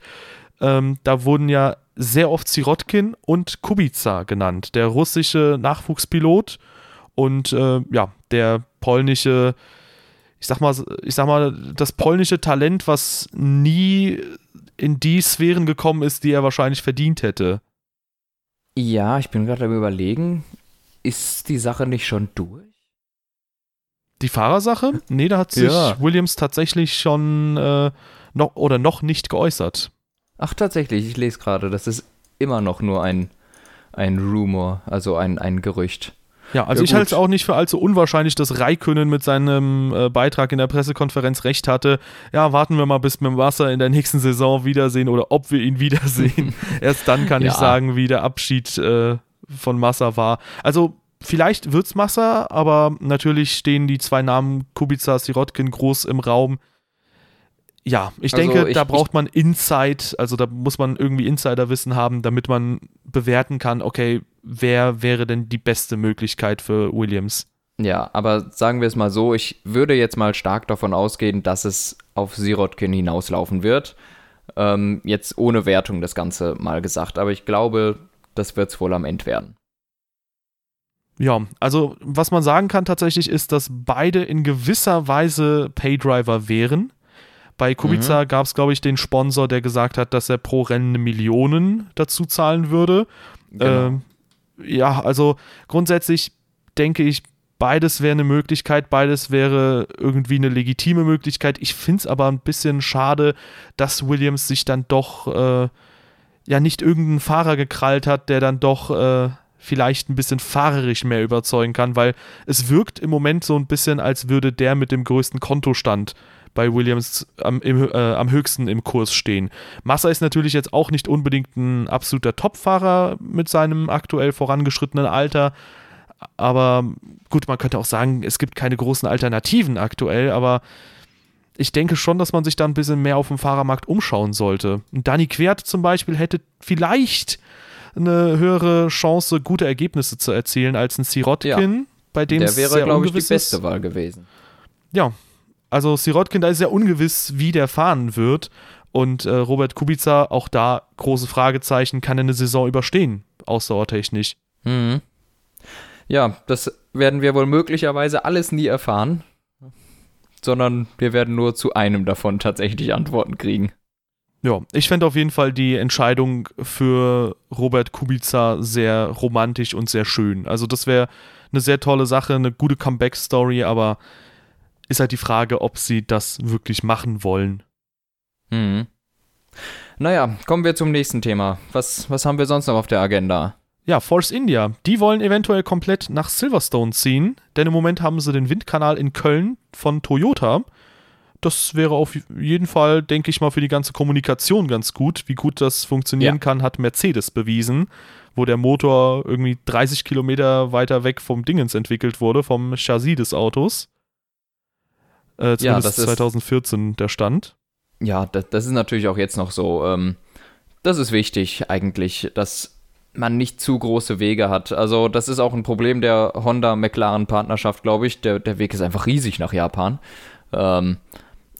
Ähm, da wurden ja sehr oft Sirotkin und Kubica genannt. Der russische Nachwuchspilot und äh, ja, der polnische ich sag mal, ich sag mal, das polnische Talent, was nie in die Sphären gekommen ist, die er wahrscheinlich verdient hätte. Ja, ich bin gerade am überlegen, ist die Sache nicht schon durch? Die Fahrersache? Nee, da hat sich ja. Williams tatsächlich schon äh, noch oder noch nicht geäußert. Ach, tatsächlich, ich lese gerade, das ist immer noch nur ein, ein Rumor, also ein, ein Gerücht. Ja, also ja, ich halte es auch nicht für allzu unwahrscheinlich, dass Raikönnen mit seinem äh, Beitrag in der Pressekonferenz recht hatte. Ja, warten wir mal, bis wir Wasser in der nächsten Saison wiedersehen oder ob wir ihn wiedersehen. Erst dann kann ja. ich sagen, wie der Abschied äh, von Massa war. Also vielleicht wird es Massa, aber natürlich stehen die zwei Namen Kubica, Sirotkin groß im Raum. Ja, ich also denke, ich, da braucht man Insight, also da muss man irgendwie Insiderwissen haben, damit man bewerten kann, okay, wer wäre denn die beste Möglichkeit für Williams? Ja, aber sagen wir es mal so, ich würde jetzt mal stark davon ausgehen, dass es auf Sirotkin hinauslaufen wird. Ähm, jetzt ohne Wertung das Ganze mal gesagt, aber ich glaube, das wird es wohl am Ende werden. Ja, also was man sagen kann tatsächlich ist, dass beide in gewisser Weise Paydriver wären. Bei Kubica mhm. gab es, glaube ich, den Sponsor, der gesagt hat, dass er pro Rennen eine Million dazu zahlen würde. Genau. Ähm, ja, also grundsätzlich denke ich, beides wäre eine Möglichkeit, beides wäre irgendwie eine legitime Möglichkeit. Ich finde es aber ein bisschen schade, dass Williams sich dann doch äh, ja nicht irgendeinen Fahrer gekrallt hat, der dann doch äh, vielleicht ein bisschen fahrerisch mehr überzeugen kann, weil es wirkt im Moment so ein bisschen, als würde der mit dem größten Kontostand bei Williams am, im, äh, am höchsten im Kurs stehen. Massa ist natürlich jetzt auch nicht unbedingt ein absoluter Topfahrer mit seinem aktuell vorangeschrittenen Alter. Aber gut, man könnte auch sagen, es gibt keine großen Alternativen aktuell, aber ich denke schon, dass man sich da ein bisschen mehr auf dem Fahrermarkt umschauen sollte. Dani Quert zum Beispiel hätte vielleicht eine höhere Chance, gute Ergebnisse zu erzielen als ein Sirotkin, ja, bei dem es wäre, glaube ich, die beste Wahl gewesen. Ja, also Sirotkin, da ist ja ungewiss, wie der fahren wird. Und äh, Robert Kubica, auch da große Fragezeichen, kann er eine Saison überstehen, ausdauertechnisch. Mhm. Ja, das werden wir wohl möglicherweise alles nie erfahren, sondern wir werden nur zu einem davon tatsächlich Antworten kriegen. Ja, ich fände auf jeden Fall die Entscheidung für Robert Kubica sehr romantisch und sehr schön. Also das wäre eine sehr tolle Sache, eine gute Comeback-Story, aber ist halt die Frage, ob sie das wirklich machen wollen. Hm. Naja, kommen wir zum nächsten Thema. Was, was haben wir sonst noch auf der Agenda? Ja, Force India. Die wollen eventuell komplett nach Silverstone ziehen, denn im Moment haben sie den Windkanal in Köln von Toyota. Das wäre auf jeden Fall, denke ich mal, für die ganze Kommunikation ganz gut. Wie gut das funktionieren ja. kann, hat Mercedes bewiesen, wo der Motor irgendwie 30 Kilometer weiter weg vom Dingens entwickelt wurde, vom Chassis des Autos. Äh, zumindest ja, das 2014 ist, der Stand. Ja, das, das, ist natürlich auch jetzt noch so. Ähm, das ist wichtig eigentlich, dass man nicht zu große Wege hat. Also das ist auch ein Problem der Honda-McLaren-Partnerschaft, glaube ich. Der, der Weg ist einfach riesig nach Japan. Ähm,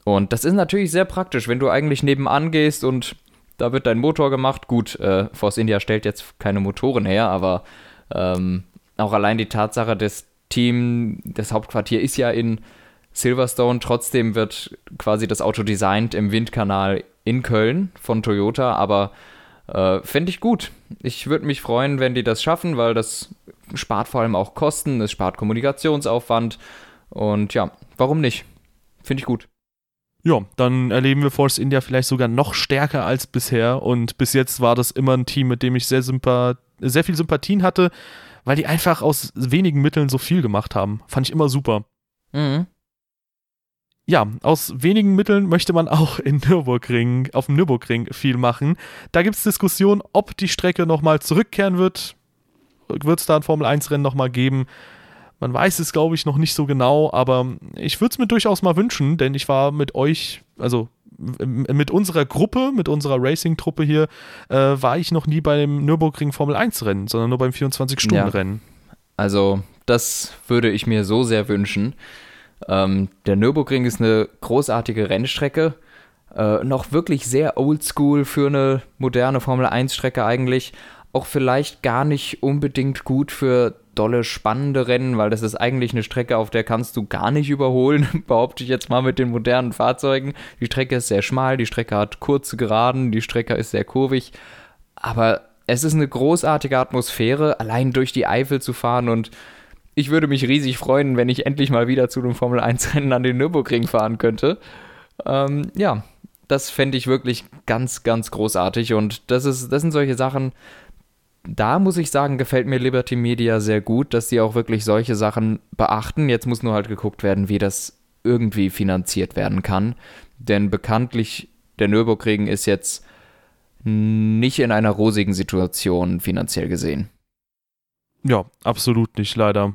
und das ist natürlich sehr praktisch, wenn du eigentlich nebenan gehst und da wird dein Motor gemacht. Gut, äh, Force India stellt jetzt keine Motoren her, aber ähm, auch allein die Tatsache, das Team, das Hauptquartier ist ja in Silverstone. Trotzdem wird quasi das Auto designt im Windkanal in Köln von Toyota, aber äh, fände ich gut. Ich würde mich freuen, wenn die das schaffen, weil das spart vor allem auch Kosten, es spart Kommunikationsaufwand und ja, warum nicht? Finde ich gut. Ja, dann erleben wir Force India vielleicht sogar noch stärker als bisher. Und bis jetzt war das immer ein Team, mit dem ich sehr, sehr viel Sympathien hatte, weil die einfach aus wenigen Mitteln so viel gemacht haben. Fand ich immer super. Mhm. Ja, aus wenigen Mitteln möchte man auch in Nürburgring, auf dem Nürburgring viel machen. Da gibt es Diskussionen, ob die Strecke nochmal zurückkehren wird. Wird es da ein Formel-1-Rennen nochmal geben? Man weiß es, glaube ich, noch nicht so genau, aber ich würde es mir durchaus mal wünschen, denn ich war mit euch, also mit unserer Gruppe, mit unserer Racing-Truppe hier, äh, war ich noch nie beim Nürburgring Formel 1-Rennen, sondern nur beim 24-Stunden-Rennen. Ja. Also, das würde ich mir so sehr wünschen. Ähm, der Nürburgring ist eine großartige Rennstrecke. Äh, noch wirklich sehr oldschool für eine moderne Formel 1-Strecke eigentlich. Auch vielleicht gar nicht unbedingt gut für dolle, spannende Rennen, weil das ist eigentlich eine Strecke, auf der kannst du gar nicht überholen, behaupte ich jetzt mal mit den modernen Fahrzeugen. Die Strecke ist sehr schmal, die Strecke hat kurze Geraden, die Strecke ist sehr kurvig, aber es ist eine großartige Atmosphäre, allein durch die Eifel zu fahren und ich würde mich riesig freuen, wenn ich endlich mal wieder zu einem Formel 1-Rennen an den Nürburgring fahren könnte. Ähm, ja, das fände ich wirklich ganz, ganz großartig und das, ist, das sind solche Sachen, da muss ich sagen, gefällt mir Liberty Media sehr gut, dass sie auch wirklich solche Sachen beachten. Jetzt muss nur halt geguckt werden, wie das irgendwie finanziert werden kann. Denn bekanntlich, der Nürburgring ist jetzt nicht in einer rosigen Situation finanziell gesehen. Ja, absolut nicht, leider.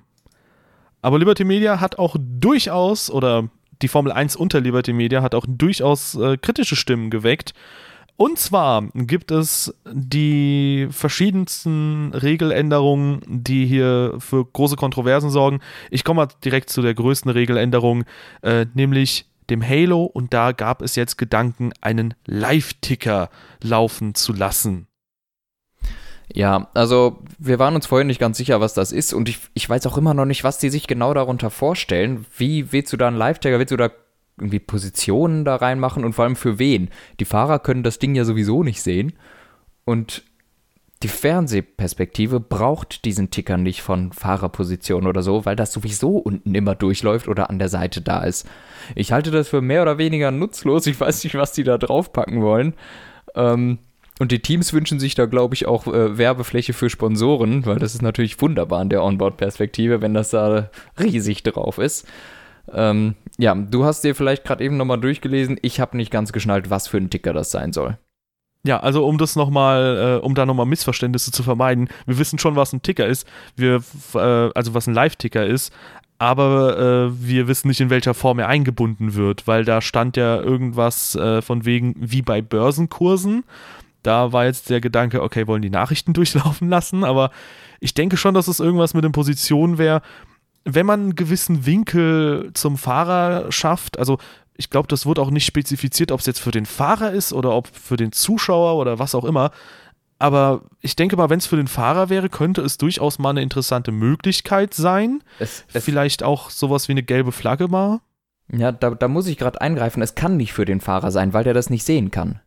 Aber Liberty Media hat auch durchaus, oder die Formel 1 unter Liberty Media hat auch durchaus äh, kritische Stimmen geweckt. Und zwar gibt es die verschiedensten Regeländerungen, die hier für große Kontroversen sorgen. Ich komme mal direkt zu der größten Regeländerung, äh, nämlich dem Halo. Und da gab es jetzt Gedanken, einen Live-Ticker laufen zu lassen. Ja, also wir waren uns vorhin nicht ganz sicher, was das ist und ich, ich weiß auch immer noch nicht, was die sich genau darunter vorstellen. Wie willst du da einen Live-Ticker, willst du da irgendwie Positionen da reinmachen und vor allem für wen. Die Fahrer können das Ding ja sowieso nicht sehen und die Fernsehperspektive braucht diesen Ticker nicht von Fahrerposition oder so, weil das sowieso unten immer durchläuft oder an der Seite da ist. Ich halte das für mehr oder weniger nutzlos. Ich weiß nicht, was die da draufpacken wollen. Ähm, und die Teams wünschen sich da, glaube ich, auch äh, Werbefläche für Sponsoren, weil das ist natürlich wunderbar in der Onboard-Perspektive, wenn das da riesig drauf ist. Ähm, ja, du hast dir vielleicht gerade eben nochmal durchgelesen. Ich habe nicht ganz geschnallt, was für ein Ticker das sein soll. Ja, also um das nochmal, äh, um da nochmal Missverständnisse zu vermeiden, wir wissen schon, was ein Ticker ist, wir, äh, also was ein Live-Ticker ist, aber äh, wir wissen nicht, in welcher Form er eingebunden wird, weil da stand ja irgendwas äh, von wegen wie bei Börsenkursen. Da war jetzt der Gedanke, okay, wollen die Nachrichten durchlaufen lassen, aber ich denke schon, dass es irgendwas mit den Positionen wäre, wenn man einen gewissen Winkel zum Fahrer schafft, also ich glaube, das wird auch nicht spezifiziert, ob es jetzt für den Fahrer ist oder ob für den Zuschauer oder was auch immer. Aber ich denke mal, wenn es für den Fahrer wäre, könnte es durchaus mal eine interessante Möglichkeit sein. Es, es Vielleicht auch sowas wie eine gelbe Flagge mal. Ja, da, da muss ich gerade eingreifen. Es kann nicht für den Fahrer sein, weil der das nicht sehen kann.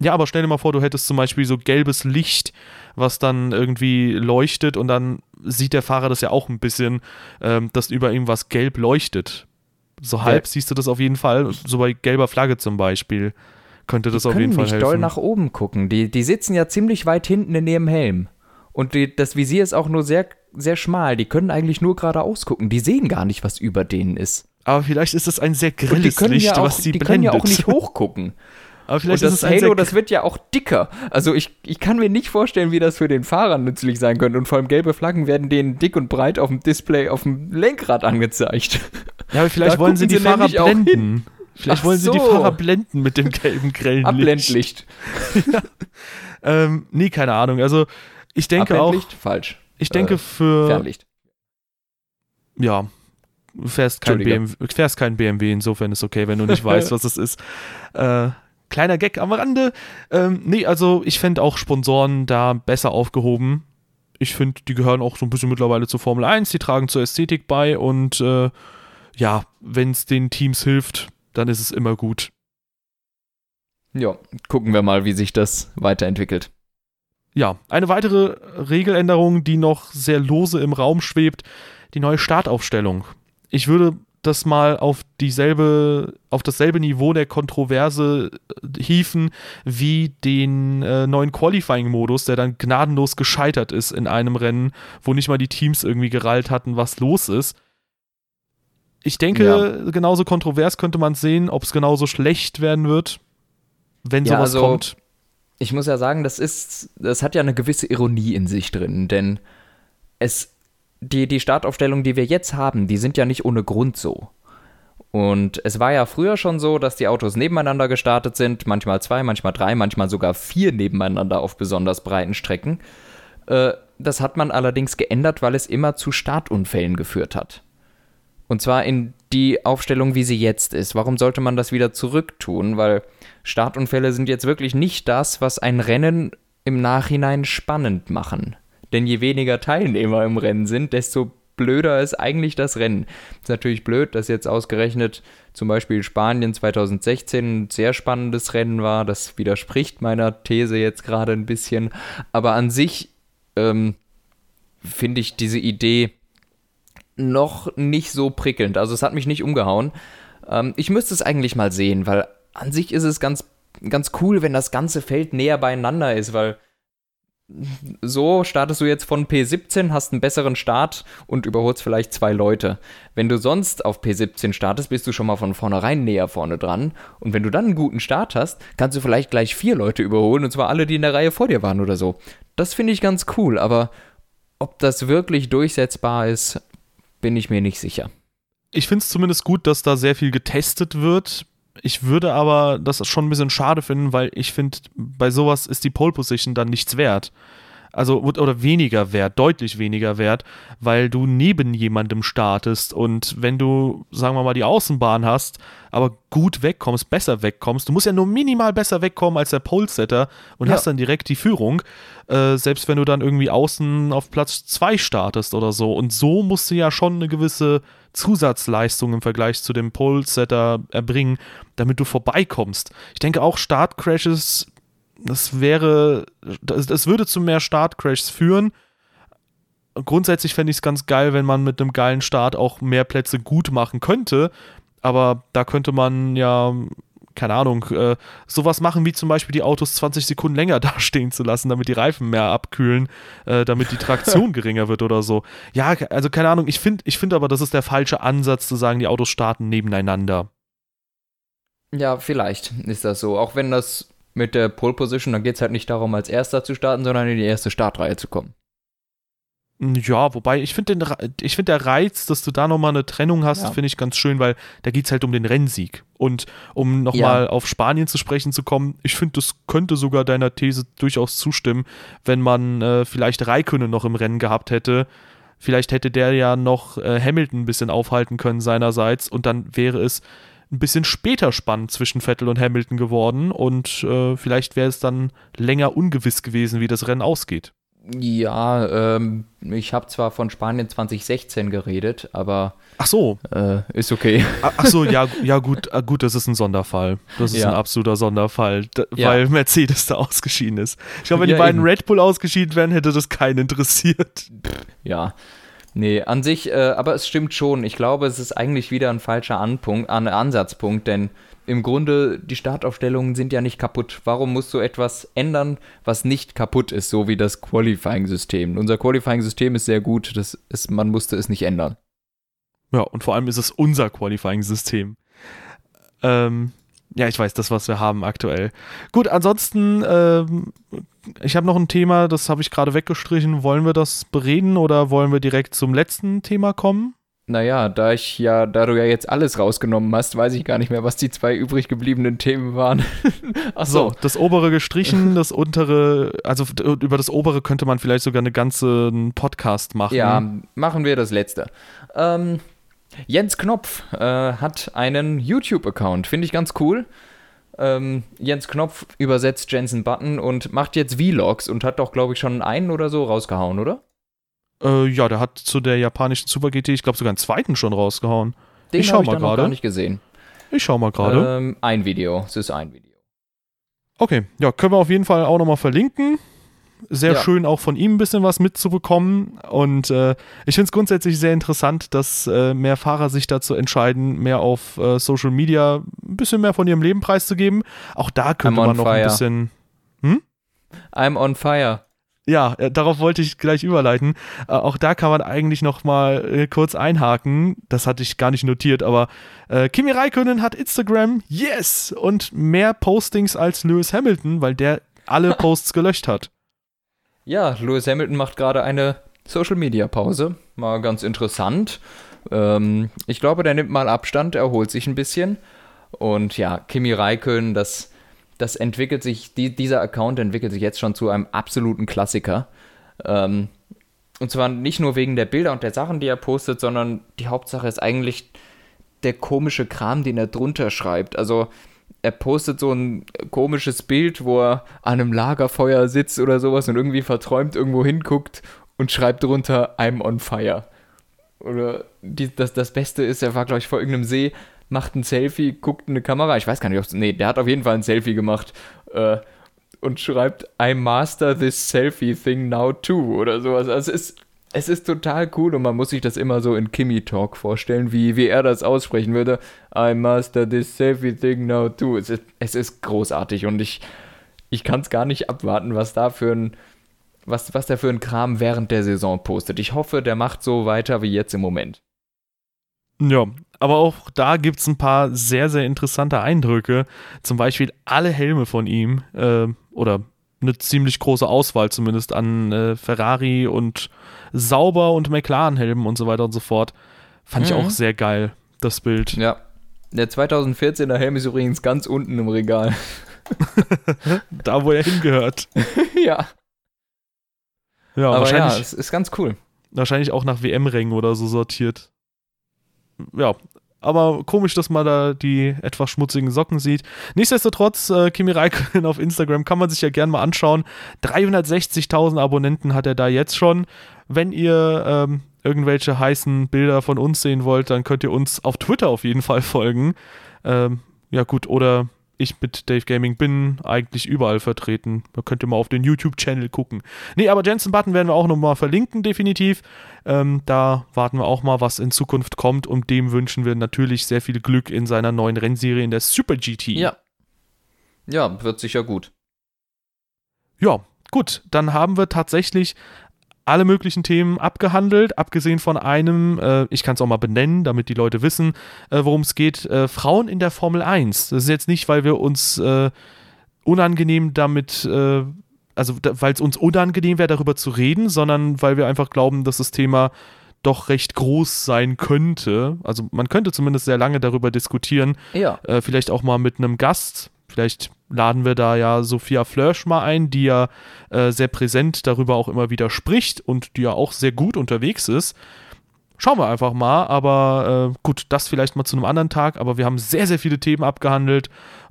Ja, aber stell dir mal vor, du hättest zum Beispiel so gelbes Licht, was dann irgendwie leuchtet und dann sieht der Fahrer das ja auch ein bisschen, ähm, dass über ihm was gelb leuchtet. So halb ja. siehst du das auf jeden Fall. So bei gelber Flagge zum Beispiel könnte das die auf jeden Fall helfen. Die doll nach oben gucken. Die, die sitzen ja ziemlich weit hinten in ihrem Helm. Und die, das Visier ist auch nur sehr, sehr schmal. Die können eigentlich nur geradeaus gucken. Die sehen gar nicht, was über denen ist. Aber vielleicht ist es ein sehr grelles Licht, ja auch, was sie die blendet. können ja auch nicht hochgucken. Aber vielleicht und das Halo, das wird ja auch dicker. Also ich, ich kann mir nicht vorstellen, wie das für den Fahrer nützlich sein könnte. Und vor allem gelbe Flaggen werden denen dick und breit auf dem Display auf dem Lenkrad angezeigt. Ja, aber vielleicht da wollen sie die Fahrer blenden. Vielleicht Ach wollen sie die Fahrer blenden mit dem gelben grellen Abblendlicht. ja. ähm, nee, keine Ahnung. Also ich denke auch. Falsch. Ich denke äh, für. Fernlicht. Ja, fährst kein, BMW, fährst kein BMW, insofern ist okay, wenn du nicht weißt, was es ist. Äh, Kleiner Gag am Rande. Ähm, nee, also ich fände auch Sponsoren da besser aufgehoben. Ich finde, die gehören auch so ein bisschen mittlerweile zur Formel 1, die tragen zur Ästhetik bei und äh, ja, wenn es den Teams hilft, dann ist es immer gut. Ja, gucken wir mal, wie sich das weiterentwickelt. Ja, eine weitere Regeländerung, die noch sehr lose im Raum schwebt, die neue Startaufstellung. Ich würde das mal auf dieselbe, auf dasselbe Niveau der Kontroverse äh, hieven wie den äh, neuen Qualifying-Modus, der dann gnadenlos gescheitert ist in einem Rennen, wo nicht mal die Teams irgendwie gerallt hatten, was los ist. Ich denke, ja. genauso kontrovers könnte man sehen, ob es genauso schlecht werden wird, wenn ja, sowas also, kommt. Ich muss ja sagen, das ist, das hat ja eine gewisse Ironie in sich drin, denn es, die, die Startaufstellung, die wir jetzt haben, die sind ja nicht ohne Grund so. Und es war ja früher schon so, dass die Autos nebeneinander gestartet sind, manchmal zwei, manchmal drei, manchmal sogar vier nebeneinander auf besonders breiten Strecken. Äh, das hat man allerdings geändert, weil es immer zu Startunfällen geführt hat. Und zwar in die Aufstellung, wie sie jetzt ist. Warum sollte man das wieder zurücktun? Weil Startunfälle sind jetzt wirklich nicht das, was ein Rennen im Nachhinein spannend machen. Denn je weniger Teilnehmer im Rennen sind, desto blöder ist eigentlich das Rennen. Ist natürlich blöd, dass jetzt ausgerechnet zum Beispiel Spanien 2016 ein sehr spannendes Rennen war. Das widerspricht meiner These jetzt gerade ein bisschen. Aber an sich ähm, finde ich diese Idee noch nicht so prickelnd. Also es hat mich nicht umgehauen. Ähm, ich müsste es eigentlich mal sehen, weil an sich ist es ganz, ganz cool, wenn das ganze Feld näher beieinander ist, weil so startest du jetzt von P17, hast einen besseren Start und überholst vielleicht zwei Leute. Wenn du sonst auf P17 startest, bist du schon mal von vornherein näher vorne dran. Und wenn du dann einen guten Start hast, kannst du vielleicht gleich vier Leute überholen und zwar alle, die in der Reihe vor dir waren oder so. Das finde ich ganz cool, aber ob das wirklich durchsetzbar ist, bin ich mir nicht sicher. Ich finde es zumindest gut, dass da sehr viel getestet wird. Ich würde aber das schon ein bisschen schade finden, weil ich finde, bei sowas ist die Pole Position dann nichts wert also oder weniger wert, deutlich weniger wert, weil du neben jemandem startest und wenn du, sagen wir mal, die Außenbahn hast, aber gut wegkommst, besser wegkommst, du musst ja nur minimal besser wegkommen als der Polesetter und ja. hast dann direkt die Führung, äh, selbst wenn du dann irgendwie außen auf Platz 2 startest oder so und so musst du ja schon eine gewisse Zusatzleistung im Vergleich zu dem Polesetter erbringen, damit du vorbeikommst. Ich denke auch Startcrashes das wäre, das, das würde zu mehr Startcrashs führen. Grundsätzlich fände ich es ganz geil, wenn man mit einem geilen Start auch mehr Plätze gut machen könnte. Aber da könnte man ja, keine Ahnung, äh, sowas machen wie zum Beispiel die Autos 20 Sekunden länger dastehen zu lassen, damit die Reifen mehr abkühlen, äh, damit die Traktion geringer wird oder so. Ja, also keine Ahnung, ich finde ich find aber, das ist der falsche Ansatz zu sagen, die Autos starten nebeneinander. Ja, vielleicht ist das so. Auch wenn das mit der Pole Position, dann geht es halt nicht darum, als Erster zu starten, sondern in die erste Startreihe zu kommen. Ja, wobei ich finde find der Reiz, dass du da nochmal eine Trennung hast, ja. finde ich ganz schön, weil da geht es halt um den Rennsieg. Und um nochmal ja. auf Spanien zu sprechen zu kommen, ich finde, das könnte sogar deiner These durchaus zustimmen, wenn man äh, vielleicht Raikönnen noch im Rennen gehabt hätte. Vielleicht hätte der ja noch äh, Hamilton ein bisschen aufhalten können seinerseits und dann wäre es ein bisschen später spannend zwischen Vettel und Hamilton geworden und äh, vielleicht wäre es dann länger ungewiss gewesen, wie das Rennen ausgeht. Ja, ähm, ich habe zwar von Spanien 2016 geredet, aber. Ach so. Äh, ist okay. Ach so, ja, ja gut, äh, gut, das ist ein Sonderfall. Das ist ja. ein absoluter Sonderfall, da, ja. weil Mercedes da ausgeschieden ist. Ich glaube, wenn ja, die beiden eben. Red Bull ausgeschieden wären, hätte das keinen interessiert. Ja, Nee, an sich, äh, aber es stimmt schon. Ich glaube, es ist eigentlich wieder ein falscher Anpunkt, an, Ansatzpunkt, denn im Grunde, die Startaufstellungen sind ja nicht kaputt. Warum musst du etwas ändern, was nicht kaputt ist, so wie das Qualifying-System? Unser Qualifying-System ist sehr gut, das ist, man musste es nicht ändern. Ja, und vor allem ist es unser Qualifying-System. Ähm, ja, ich weiß, das, was wir haben aktuell. Gut, ansonsten, ähm, ich habe noch ein Thema, das habe ich gerade weggestrichen. Wollen wir das bereden oder wollen wir direkt zum letzten Thema kommen? Naja, da ich ja, da du ja jetzt alles rausgenommen hast, weiß ich gar nicht mehr, was die zwei übrig gebliebenen Themen waren. Ach so. so, das obere gestrichen, das untere, also über das obere könnte man vielleicht sogar einen ganzen Podcast machen. Ja, machen wir das letzte. Ähm, Jens Knopf äh, hat einen YouTube-Account, finde ich ganz cool. Ähm, Jens Knopf übersetzt Jensen Button und macht jetzt Vlogs und hat doch, glaube ich, schon einen oder so rausgehauen, oder? Äh, ja, der hat zu der japanischen Super GT, ich glaube, sogar einen zweiten schon rausgehauen. Den ich schau mal gerade. gar nicht gesehen. Ich schau mal gerade. Ähm, ein Video, es ist ein Video. Okay, ja, können wir auf jeden Fall auch nochmal verlinken. Sehr Ja. schön auch von ihm ein bisschen was mitzubekommen. Und äh, ich finde es grundsätzlich sehr interessant, dass äh, mehr Fahrer sich dazu entscheiden, mehr auf äh, Social Media ein bisschen mehr von ihrem Leben preiszugeben. Auch da könnte man noch fire. ein bisschen. I'm on fire. Ja, äh, darauf wollte ich gleich überleiten. Äh, auch da kann man eigentlich noch mal äh, kurz einhaken. Das hatte ich gar nicht notiert, aber Kimi Räikkönen hat Instagram, yes, und mehr Postings als Lewis Hamilton, weil der alle Posts gelöscht hat. Ja, Lewis Hamilton macht gerade eine Social Media Pause. Mal ganz interessant. Ähm, ich glaube, der nimmt mal Abstand, erholt sich ein bisschen. Und ja, Kimi Räikkönen, das, das entwickelt sich, die, dieser Account entwickelt sich jetzt schon zu einem absoluten Klassiker. Ähm, und zwar nicht nur wegen der Bilder und der Sachen, die er postet, sondern die Hauptsache ist eigentlich der komische Kram, den er drunter schreibt. Also er postet so ein komisches Bild, wo er an einem Lagerfeuer sitzt oder sowas und irgendwie verträumt irgendwo hinguckt und schreibt drunter I'm on fire. Oder die, das, das Beste ist, er war, glaube ich, vor irgendeinem See, macht ein Selfie, guckt in eine Kamera. Ich weiß gar nicht, ob nee, der hat auf jeden Fall ein Selfie gemacht äh, und schreibt I master this selfie thing now too oder sowas. Also es ist, es ist total cool und man muss sich das immer so in Kimi Talk vorstellen, wie, wie er das aussprechen würde. I master this selfie thing now too. Es ist, es ist großartig und ich, ich kann es gar nicht abwarten, was da für ein was, was der für ein Kram während der Saison postet. Ich hoffe, der macht so weiter wie jetzt im Moment. Ja, aber auch da gibt es ein paar sehr, sehr interessante Eindrücke. Zum Beispiel alle Helme von ihm äh, oder eine ziemlich große Auswahl zumindest an äh, Ferrari und Sauber und McLaren-Helmen und so weiter und so fort. Fand ich Mhm. auch sehr geil, das Bild. Ja. Der 2014er Helm ist übrigens ganz unten im Regal. Da, wo er hingehört. ja. Ja, Aber ja, wahrscheinlich, es ist ganz cool. wahrscheinlich auch nach WM-Rängen oder so sortiert. Ja, aber komisch, dass man da die etwas schmutzigen Socken sieht. Nichtsdestotrotz, äh, Kimi Räikkönen auf Instagram kann man sich ja gerne mal anschauen. 360.000 Abonnenten hat er da jetzt schon. Wenn ihr ähm, irgendwelche heißen Bilder von uns sehen wollt, dann könnt ihr uns auf Twitter auf jeden Fall folgen. Ähm, ja gut, oder ich mit Dave Gaming bin eigentlich überall vertreten. Da könnt ihr mal auf den YouTube-Channel gucken. Nee, aber Jensen Button werden wir auch nochmal verlinken, definitiv. Ähm, da warten wir auch mal, was in Zukunft kommt. Und dem wünschen wir natürlich sehr viel Glück in seiner neuen Rennserie in der Super GT. Ja. Ja, wird sicher gut. Ja, gut, dann haben wir tatsächlich alle möglichen Themen abgehandelt, abgesehen von einem, äh, ich kann es auch mal benennen, damit die Leute wissen, äh, worum es geht, äh, Frauen in der Formel 1. Das ist jetzt nicht, weil wir uns äh, unangenehm damit, äh, also da, weil es uns unangenehm wäre, darüber zu reden, sondern weil wir einfach glauben, dass das Thema doch recht groß sein könnte. Also man könnte zumindest sehr lange darüber diskutieren, Ja. äh, vielleicht auch mal mit einem Gast. Vielleicht laden wir da ja Sophia Flörsch mal ein, die ja äh, sehr präsent darüber auch immer wieder spricht und die ja auch sehr gut unterwegs ist. Schauen wir einfach mal, aber äh, gut, das vielleicht mal zu einem anderen Tag, aber wir haben sehr, sehr viele Themen abgehandelt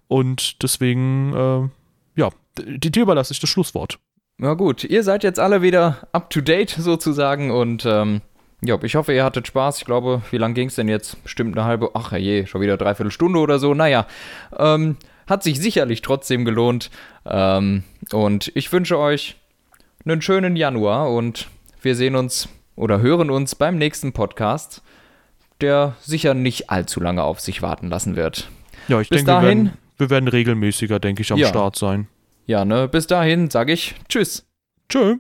und deswegen, äh, ja, dir überlasse ich das Schlusswort. Ja gut, ihr seid jetzt alle wieder up to date sozusagen und ähm, ja, ich hoffe, ihr hattet Spaß. Ich glaube, wie lang ging es denn jetzt? Bestimmt eine halbe, ach je, schon wieder dreiviertel Stunde oder so. Naja, ähm, hat sich sicherlich trotzdem gelohnt. Ähm, und ich wünsche euch einen schönen Januar und wir sehen uns oder hören uns beim nächsten Podcast, der sicher nicht allzu lange auf sich warten lassen wird. Ja, ich Bis denke, wir dahin- werden, wir werden regelmäßiger, denke ich, am Ja. Start sein. Ja, ne, bis dahin sage ich Tschüss. Tschö.